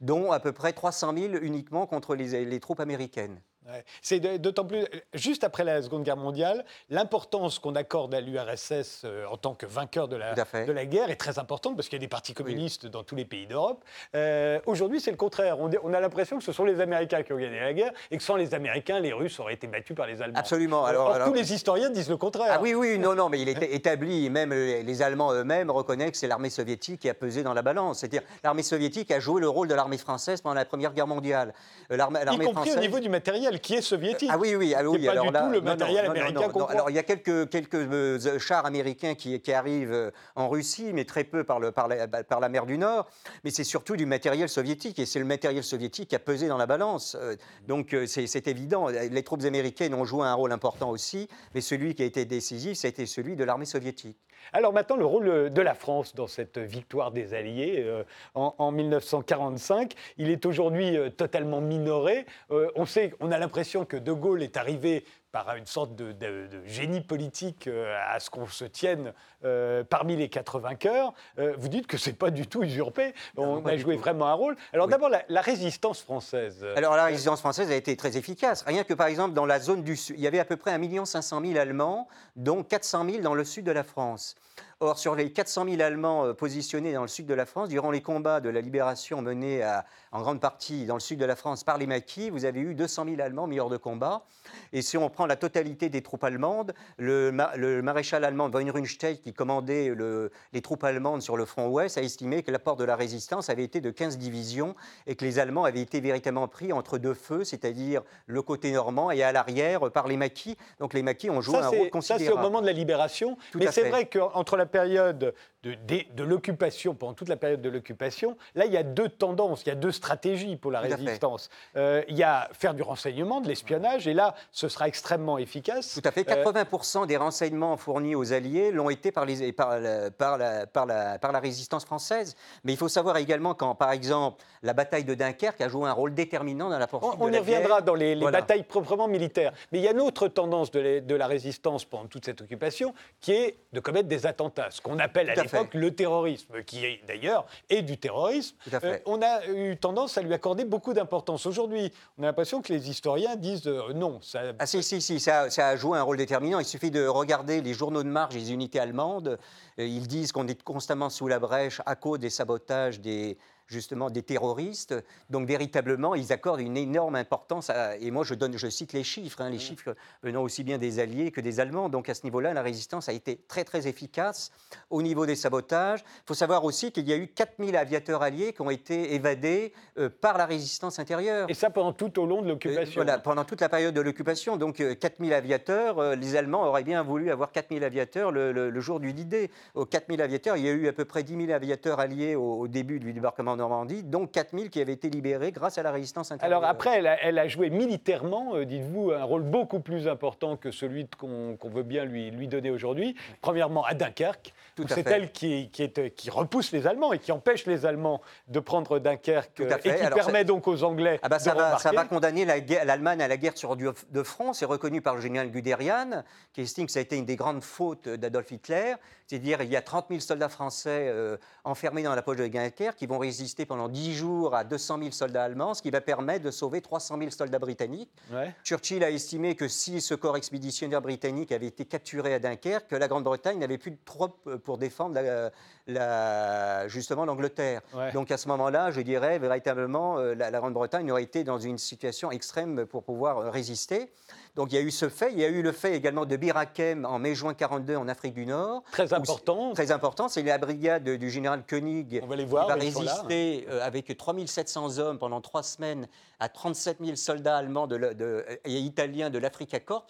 dont à peu près 300 000 uniquement contre les troupes américaines. Ouais. C'est d'autant plus, juste après la Seconde Guerre mondiale, l'importance qu'on accorde à l'URSS euh, en tant que vainqueur de la, de la guerre est très importante parce qu'il y a des partis communistes dans tous les pays d'Europe. Euh, Aujourd'hui, c'est le contraire. On, a l'impression que ce sont les Américains qui ont gagné la guerre et que sans les Américains, les Russes auraient été battus par les Allemands. Absolument. Alors, Or, alors- tous les historiens disent le contraire. Ah oui, oui, non, non, mais il est établi, même les Allemands eux-mêmes reconnaissent que c'est l'armée soviétique qui a pesé dans la balance. C'est-à-dire l'armée soviétique a joué le rôle de l'armée française pendant la Première Guerre mondiale. Euh, L'armée y l'armée compris au française- niveau du matériel qui est soviétique. Ah oui, oui, ah, Qui pas alors du là, tout le non, non, matériel non, non, américain non, qu'on non. croit. Alors il y a quelques, quelques euh, chars américains qui, qui arrivent euh, en Russie, mais très peu par, le, par, la, par la mer du Nord. Mais c'est surtout du matériel soviétique, et c'est le matériel soviétique qui a pesé dans la balance. Euh, Donc c'est évident. Les troupes américaines ont joué un rôle important aussi, mais celui qui a été décisif, été celui de l'armée soviétique. Alors maintenant, le rôle de la France dans cette victoire des Alliés euh, en, en 1945, il est aujourd'hui euh, totalement minoré. Euh, on sait, on a l'impression que De Gaulle est arrivé par une sorte de, de- de génie politique euh, à ce qu'on se tienne euh, parmi les quatre vainqueurs. Euh, vous dites que c'est pas du tout usurpé. On a joué vraiment un rôle. Alors Oui. d'abord, la, la résistance française. Alors la résistance française a été très efficace. Rien que par exemple dans la zone du sud, il y avait à peu près 1 500 000 Allemands, dont 400 000 dans le sud de la France. Or, sur les 400 000 Allemands euh, positionnés dans le sud de la France, durant les combats de la libération menés à- en grande partie dans le sud de la France par les maquis, vous avez eu 200 000 Allemands mis hors de combat. Et si on prend la totalité des troupes allemandes, le, ma- le maréchal allemand von Rundstedt, qui commandait le- les troupes allemandes sur le front ouest, a estimé que l'apport de la résistance avait été de 15 divisions et que les Allemands avaient été véritablement pris entre deux feux, c'est-à-dire le côté normand et à l'arrière par les maquis. Donc les maquis ont joué Ça, un rôle ça, considérable. c'est au moment de la libération. Tout Mais c'est vrai qu'entre la période de, de- de l'occupation, pendant toute la période de l'occupation, là, il y a deux tendances, il y a deux stratégies pour la résistance. Euh, il y a faire du renseignement, de l'espionnage, et là, ce sera extrêmement efficace. Tout à fait. Euh, 80% des renseignements fournis aux Alliés l'ont été par, les, par, la, par, la, par, la, par la résistance française. Mais il faut savoir également quand, par exemple, la bataille de Dunkerque a joué un rôle déterminant dans la poursuite on, on de y la reviendra guerre. dans les, les Voilà. batailles proprement militaires. Mais il y a une autre tendance de, la- de la résistance pendant toute cette occupation qui est de commettre des attentats, ce qu'on appelle à à le terrorisme, qui est d'ailleurs est du terrorisme. Tout à fait. Euh, on a eu tendance à lui accorder beaucoup d'importance. Aujourd'hui, on a l'impression que les historiens disent euh, non. Ça, Ah si, si, si, ça, ça a joué un rôle déterminant. Il suffit de regarder les journaux de marche des unités allemandes. Euh, Ils disent qu'on est constamment sous la brèche à cause des sabotages des justement des terroristes. Donc véritablement, ils accordent une énorme importance. À, et moi, je, donne, je cite les chiffres, hein, les chiffres venant aussi bien des Alliés que des Allemands. Donc à ce niveau-là, la résistance a été très très efficace au niveau des sabotages. Il faut savoir aussi qu'il y a eu 4000 aviateurs alliés qui ont été évadés euh, par la résistance intérieure. et ça pendant tout au long de Euh, l'occupation. Voilà, pendant toute la période de l'occupation, donc euh, 4000 aviateurs, euh, les Allemands auraient bien voulu avoir 4000 aviateurs le, le- le jour du D-Day. Aux 4000 aviateurs, il y a eu à peu près 10 000 aviateurs alliés au, au début du débarquement en Normandie, donc 4000 qui avaient été libérés grâce à la résistance intérieure. Alors après, elle a, elle a joué militairement, euh, dites-vous, un rôle beaucoup plus important que celui qu'on qu'on veut bien lui, lui donner aujourd'hui. Premièrement, à Dunkerque. C'est elle qui, qui, est, qui repousse les Allemands et qui empêche les Allemands de prendre Dunkerque euh, et qui Alors, permet ça- donc aux Anglais Ah bah, ça, de va, ça va condamner la l'Allemagne à la guerre sur du, de front. C'est reconnu par le général Guderian, qui estime que ça a été une des grandes fautes d'Adolf Hitler. C'est-à-dire il y a 30 000 soldats français euh, enfermés dans la poche de Dunkerque qui vont résister pendant 10 jours à 200 000 soldats allemands, ce qui va permettre de sauver 300 000 soldats britanniques. Ouais. Churchill a estimé que si ce corps expéditionnaire britannique avait été capturé à Dunkerque, que la Grande-Bretagne n'avait plus de troupes euh, pour défendre la- la- justement l'Angleterre. Ouais. Donc à ce moment-là, je dirais véritablement, euh, la, la Grande-Bretagne aurait été dans une situation extrême pour pouvoir euh, résister. Donc il y a eu ce fait. Il y a eu le fait également de Bir Hakeim en mai-juin 42 en Afrique du Nord. Très Où- important. Très important, c'est la brigade du général Koenig On va les voir, qui va résister euh, avec 3700 hommes pendant trois semaines à 37 000 soldats allemands de- et italiens de l'Africa Corps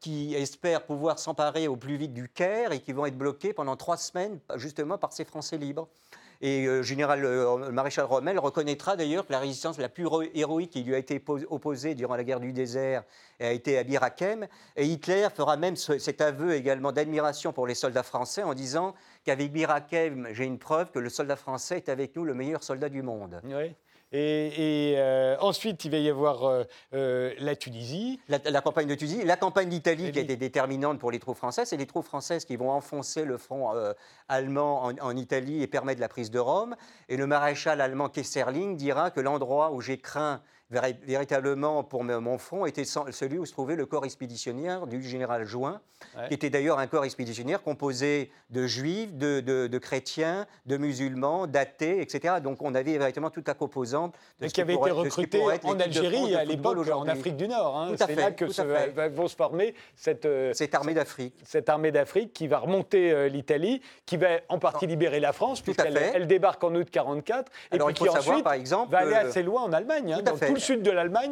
qui espèrent pouvoir s'emparer au plus vite du Caire et qui vont être bloqués pendant trois semaines justement par ces Français libres. Et euh, général euh, le maréchal Rommel reconnaîtra d'ailleurs que la résistance la plus héro- héroïque qui lui a été po- opposée durant la guerre du désert a été à Bir Hakeim. Et Hitler fera même ce- cet aveu également d'admiration pour les soldats français en disant qu'avec Bir Hakeim, j'ai une preuve que le soldat français est avec nous le meilleur soldat du monde. Ouais. Et, et, euh, ensuite, il va y avoir euh, euh, la Tunisie. La, la campagne de Tunisie, la campagne d'Italie qui a été déterminante pour les troupes françaises, c'est les troupes françaises qui vont enfoncer le front allemand en, en Italie et permettre la prise de Rome. Et le maréchal allemand Kesserling dira que l'endroit où j'ai craint Véritablement, pour mon front, était celui où se trouvait le corps expéditionnaire du général Join, Ouais. qui était d'ailleurs un corps expéditionnaire composé de juifs, de, de- de chrétiens, de musulmans, d'athées, etc. Donc on avait véritablement toute la composante de Et ce qui avait été recruté en Algérie à l'époque en. Afrique du Nord. hein. Tout à C'est là que se va- vont se former cette, euh, Cette armée d'Afrique. cette armée d'Afrique qui va remonter euh, l'Italie, qui va en partie libérer la France, puisqu'elle elle débarque en août 44, et puis qui savoir, ensuite par exemple, va aller euh, assez loin en Allemagne, hein, tout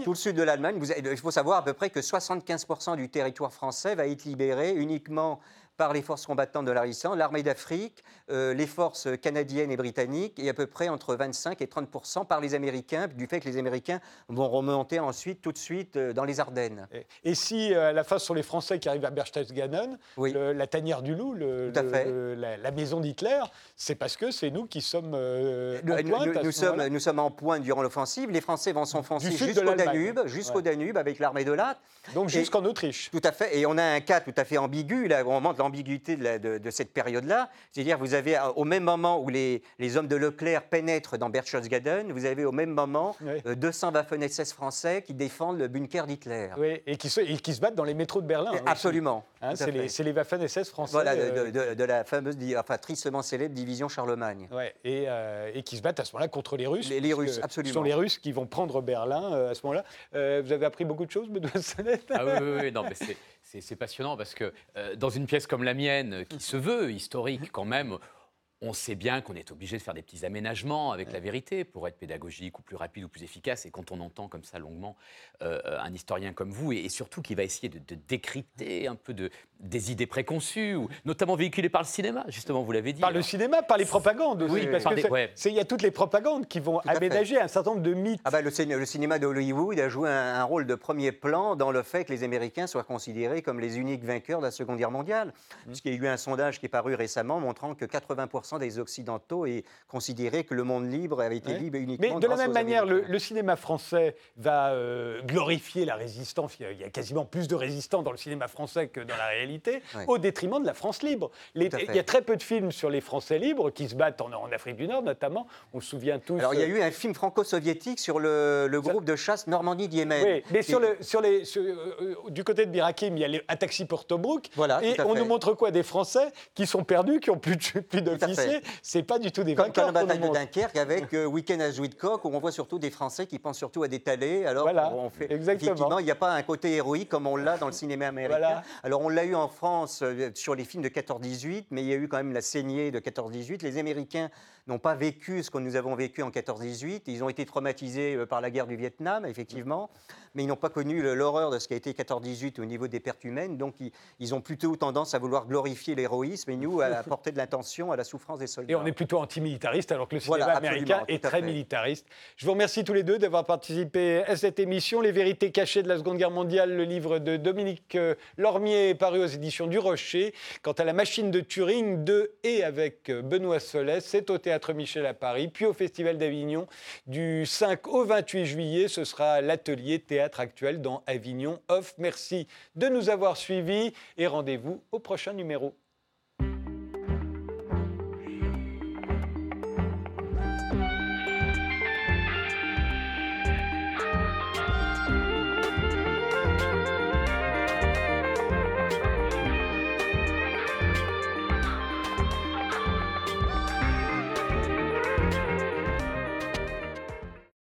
tout le sud de l'Allemagne. Il faut savoir à peu près que 75% du territoire français va être libéré uniquement par les forces combattantes de la résistance, l'armée d'Afrique, euh, les forces canadiennes et britanniques, et à peu près entre 25 et 30% par les Américains, du fait que les Américains vont remonter ensuite, tout de suite, euh, dans les Ardennes. Et- Et si euh, à la fin ce sont les Français qui arrivent à Berchtesgaden, Oui. le- la tanière du loup, le- le- la, la maison d'Hitler, c'est parce que c'est nous qui sommes en pointe nous- sommes, moment-là. nous sommes en pointe durant l'offensive. Les Français vont s'enfoncer jusqu'au. Danube, jusqu'au Ouais. Danube avec l'armée de l'Atte. Donc jusqu'en Autriche. Tout à fait. Et on a un cas tout à fait ambigu, là, on l'ambiguïté de, la- de- de cette période-là. C'est-à-dire, vous avez, euh, au même moment où les, les hommes de Leclerc pénètrent dans Berchtesgaden, vous avez au même moment Oui. euh, 200 Waffen-SS français qui défendent le bunker d'Hitler. Oui, et qui, se, et qui se battent dans les métros de Berlin. Hein. Absolument. Hein, c'est les, les Waffen-SS français. Voilà, de, euh, de- de- de la fameuse, enfin, tristement célèbre division Charlemagne. Ouais, et, euh, et qui se battent à ce moment-là contre les Russes. Les- les Russes, absolument. Ce sont les Russes qui vont prendre Berlin euh, à ce moment-là. Euh, vous avez appris beaucoup de choses, Benoît Solette Ah oui, oui, oui, non, mais c'est- c'est passionnant parce que euh, dans une pièce comme la mienne, qui se veut historique quand même, on sait bien qu'on est obligé de faire des petits aménagements avec la vérité pour être pédagogique ou plus rapide ou plus efficace. Et quand on entend comme ça longuement euh, un historien comme vous, et, et surtout qui va essayer de, de décrypter un peu de, des idées préconçues, ou notamment véhiculées par le cinéma, justement, vous l'avez dit. Par le cinéma, par les propagandes aussi. Oui, parce par que des- c'est- ouais. c'est- il y a toutes les propagandes qui vont aménager un certain nombre de mythes. Ah bah, le, ciné- le cinéma de Hollywood a joué un, un rôle de premier plan dans le fait que les Américains soient considérés comme les uniques vainqueurs de la Seconde Guerre mondiale. Mmh. Puisqu'il y a eu un sondage qui est paru récemment montrant que 80% des Occidentaux aient considéré que le monde libre avait été Ouais. libre uniquement Mais de la même manière, le, cinéma français va euh, glorifier la résistance. Il y, a, il y a quasiment plus de résistants dans le cinéma français que dans la réalité, Ouais. au détriment de la France libre. Les- il y a très peu de films sur les Français libres qui se battent en, en Afrique du Nord, notamment. On se souvient tous. Alors, il y a euh, eu un film franco-soviétique sur le, le groupe de chasse Normandie-Diemen. Oui, mais sur le, sur les, sur- euh, du côté de Birakim, il y a les- un taxi pour Tobruk. Voilà, et on nous montre quoi Des Français qui sont perdus, qui ont plus de- plus C'est pas du tout des Comme, vainqueurs. comme la bataille de. Dunkerque avec euh, Weekend à Zuidcock, où on voit surtout des Français qui pensent surtout à des talés. Alors, Voilà, on fait, exactement. effectivement, il n'y a pas un côté héroïque comme on l'a dans le cinéma américain. Voilà. Alors, on l'a eu en France euh, sur les films de 14-18, mais il y a eu quand même la saignée de 14-18. Les Américains n'ont pas vécu ce que nous avons vécu en 14-18. Ils ont été traumatisés euh, par la guerre du Vietnam, effectivement, mais ils n'ont pas connu l'horreur de ce qui a été 14-18 au niveau des pertes humaines. Donc, ils, ils ont plutôt tendance à vouloir glorifier l'héroïsme et nous, à apporter de l'intention à la souffrance des soldats. Et on est plutôt anti-militariste, alors que le cinéma Voilà, américain est très militariste. Je vous remercie tous les deux d'avoir participé à cette émission. Les vérités cachées de la Seconde Guerre mondiale, le livre de Dominique euh, Lormier, paru aux éditions du Rocher. Quant à la machine de Turing, de et avec euh, Benoît Solès, c'est au Michel à Paris, puis au Festival d'Avignon du 5 au 28 juillet. Ce sera l'atelier Théâtre Actuel dans Avignon Off. Merci de nous avoir suivis et rendez-vous au prochain numéro.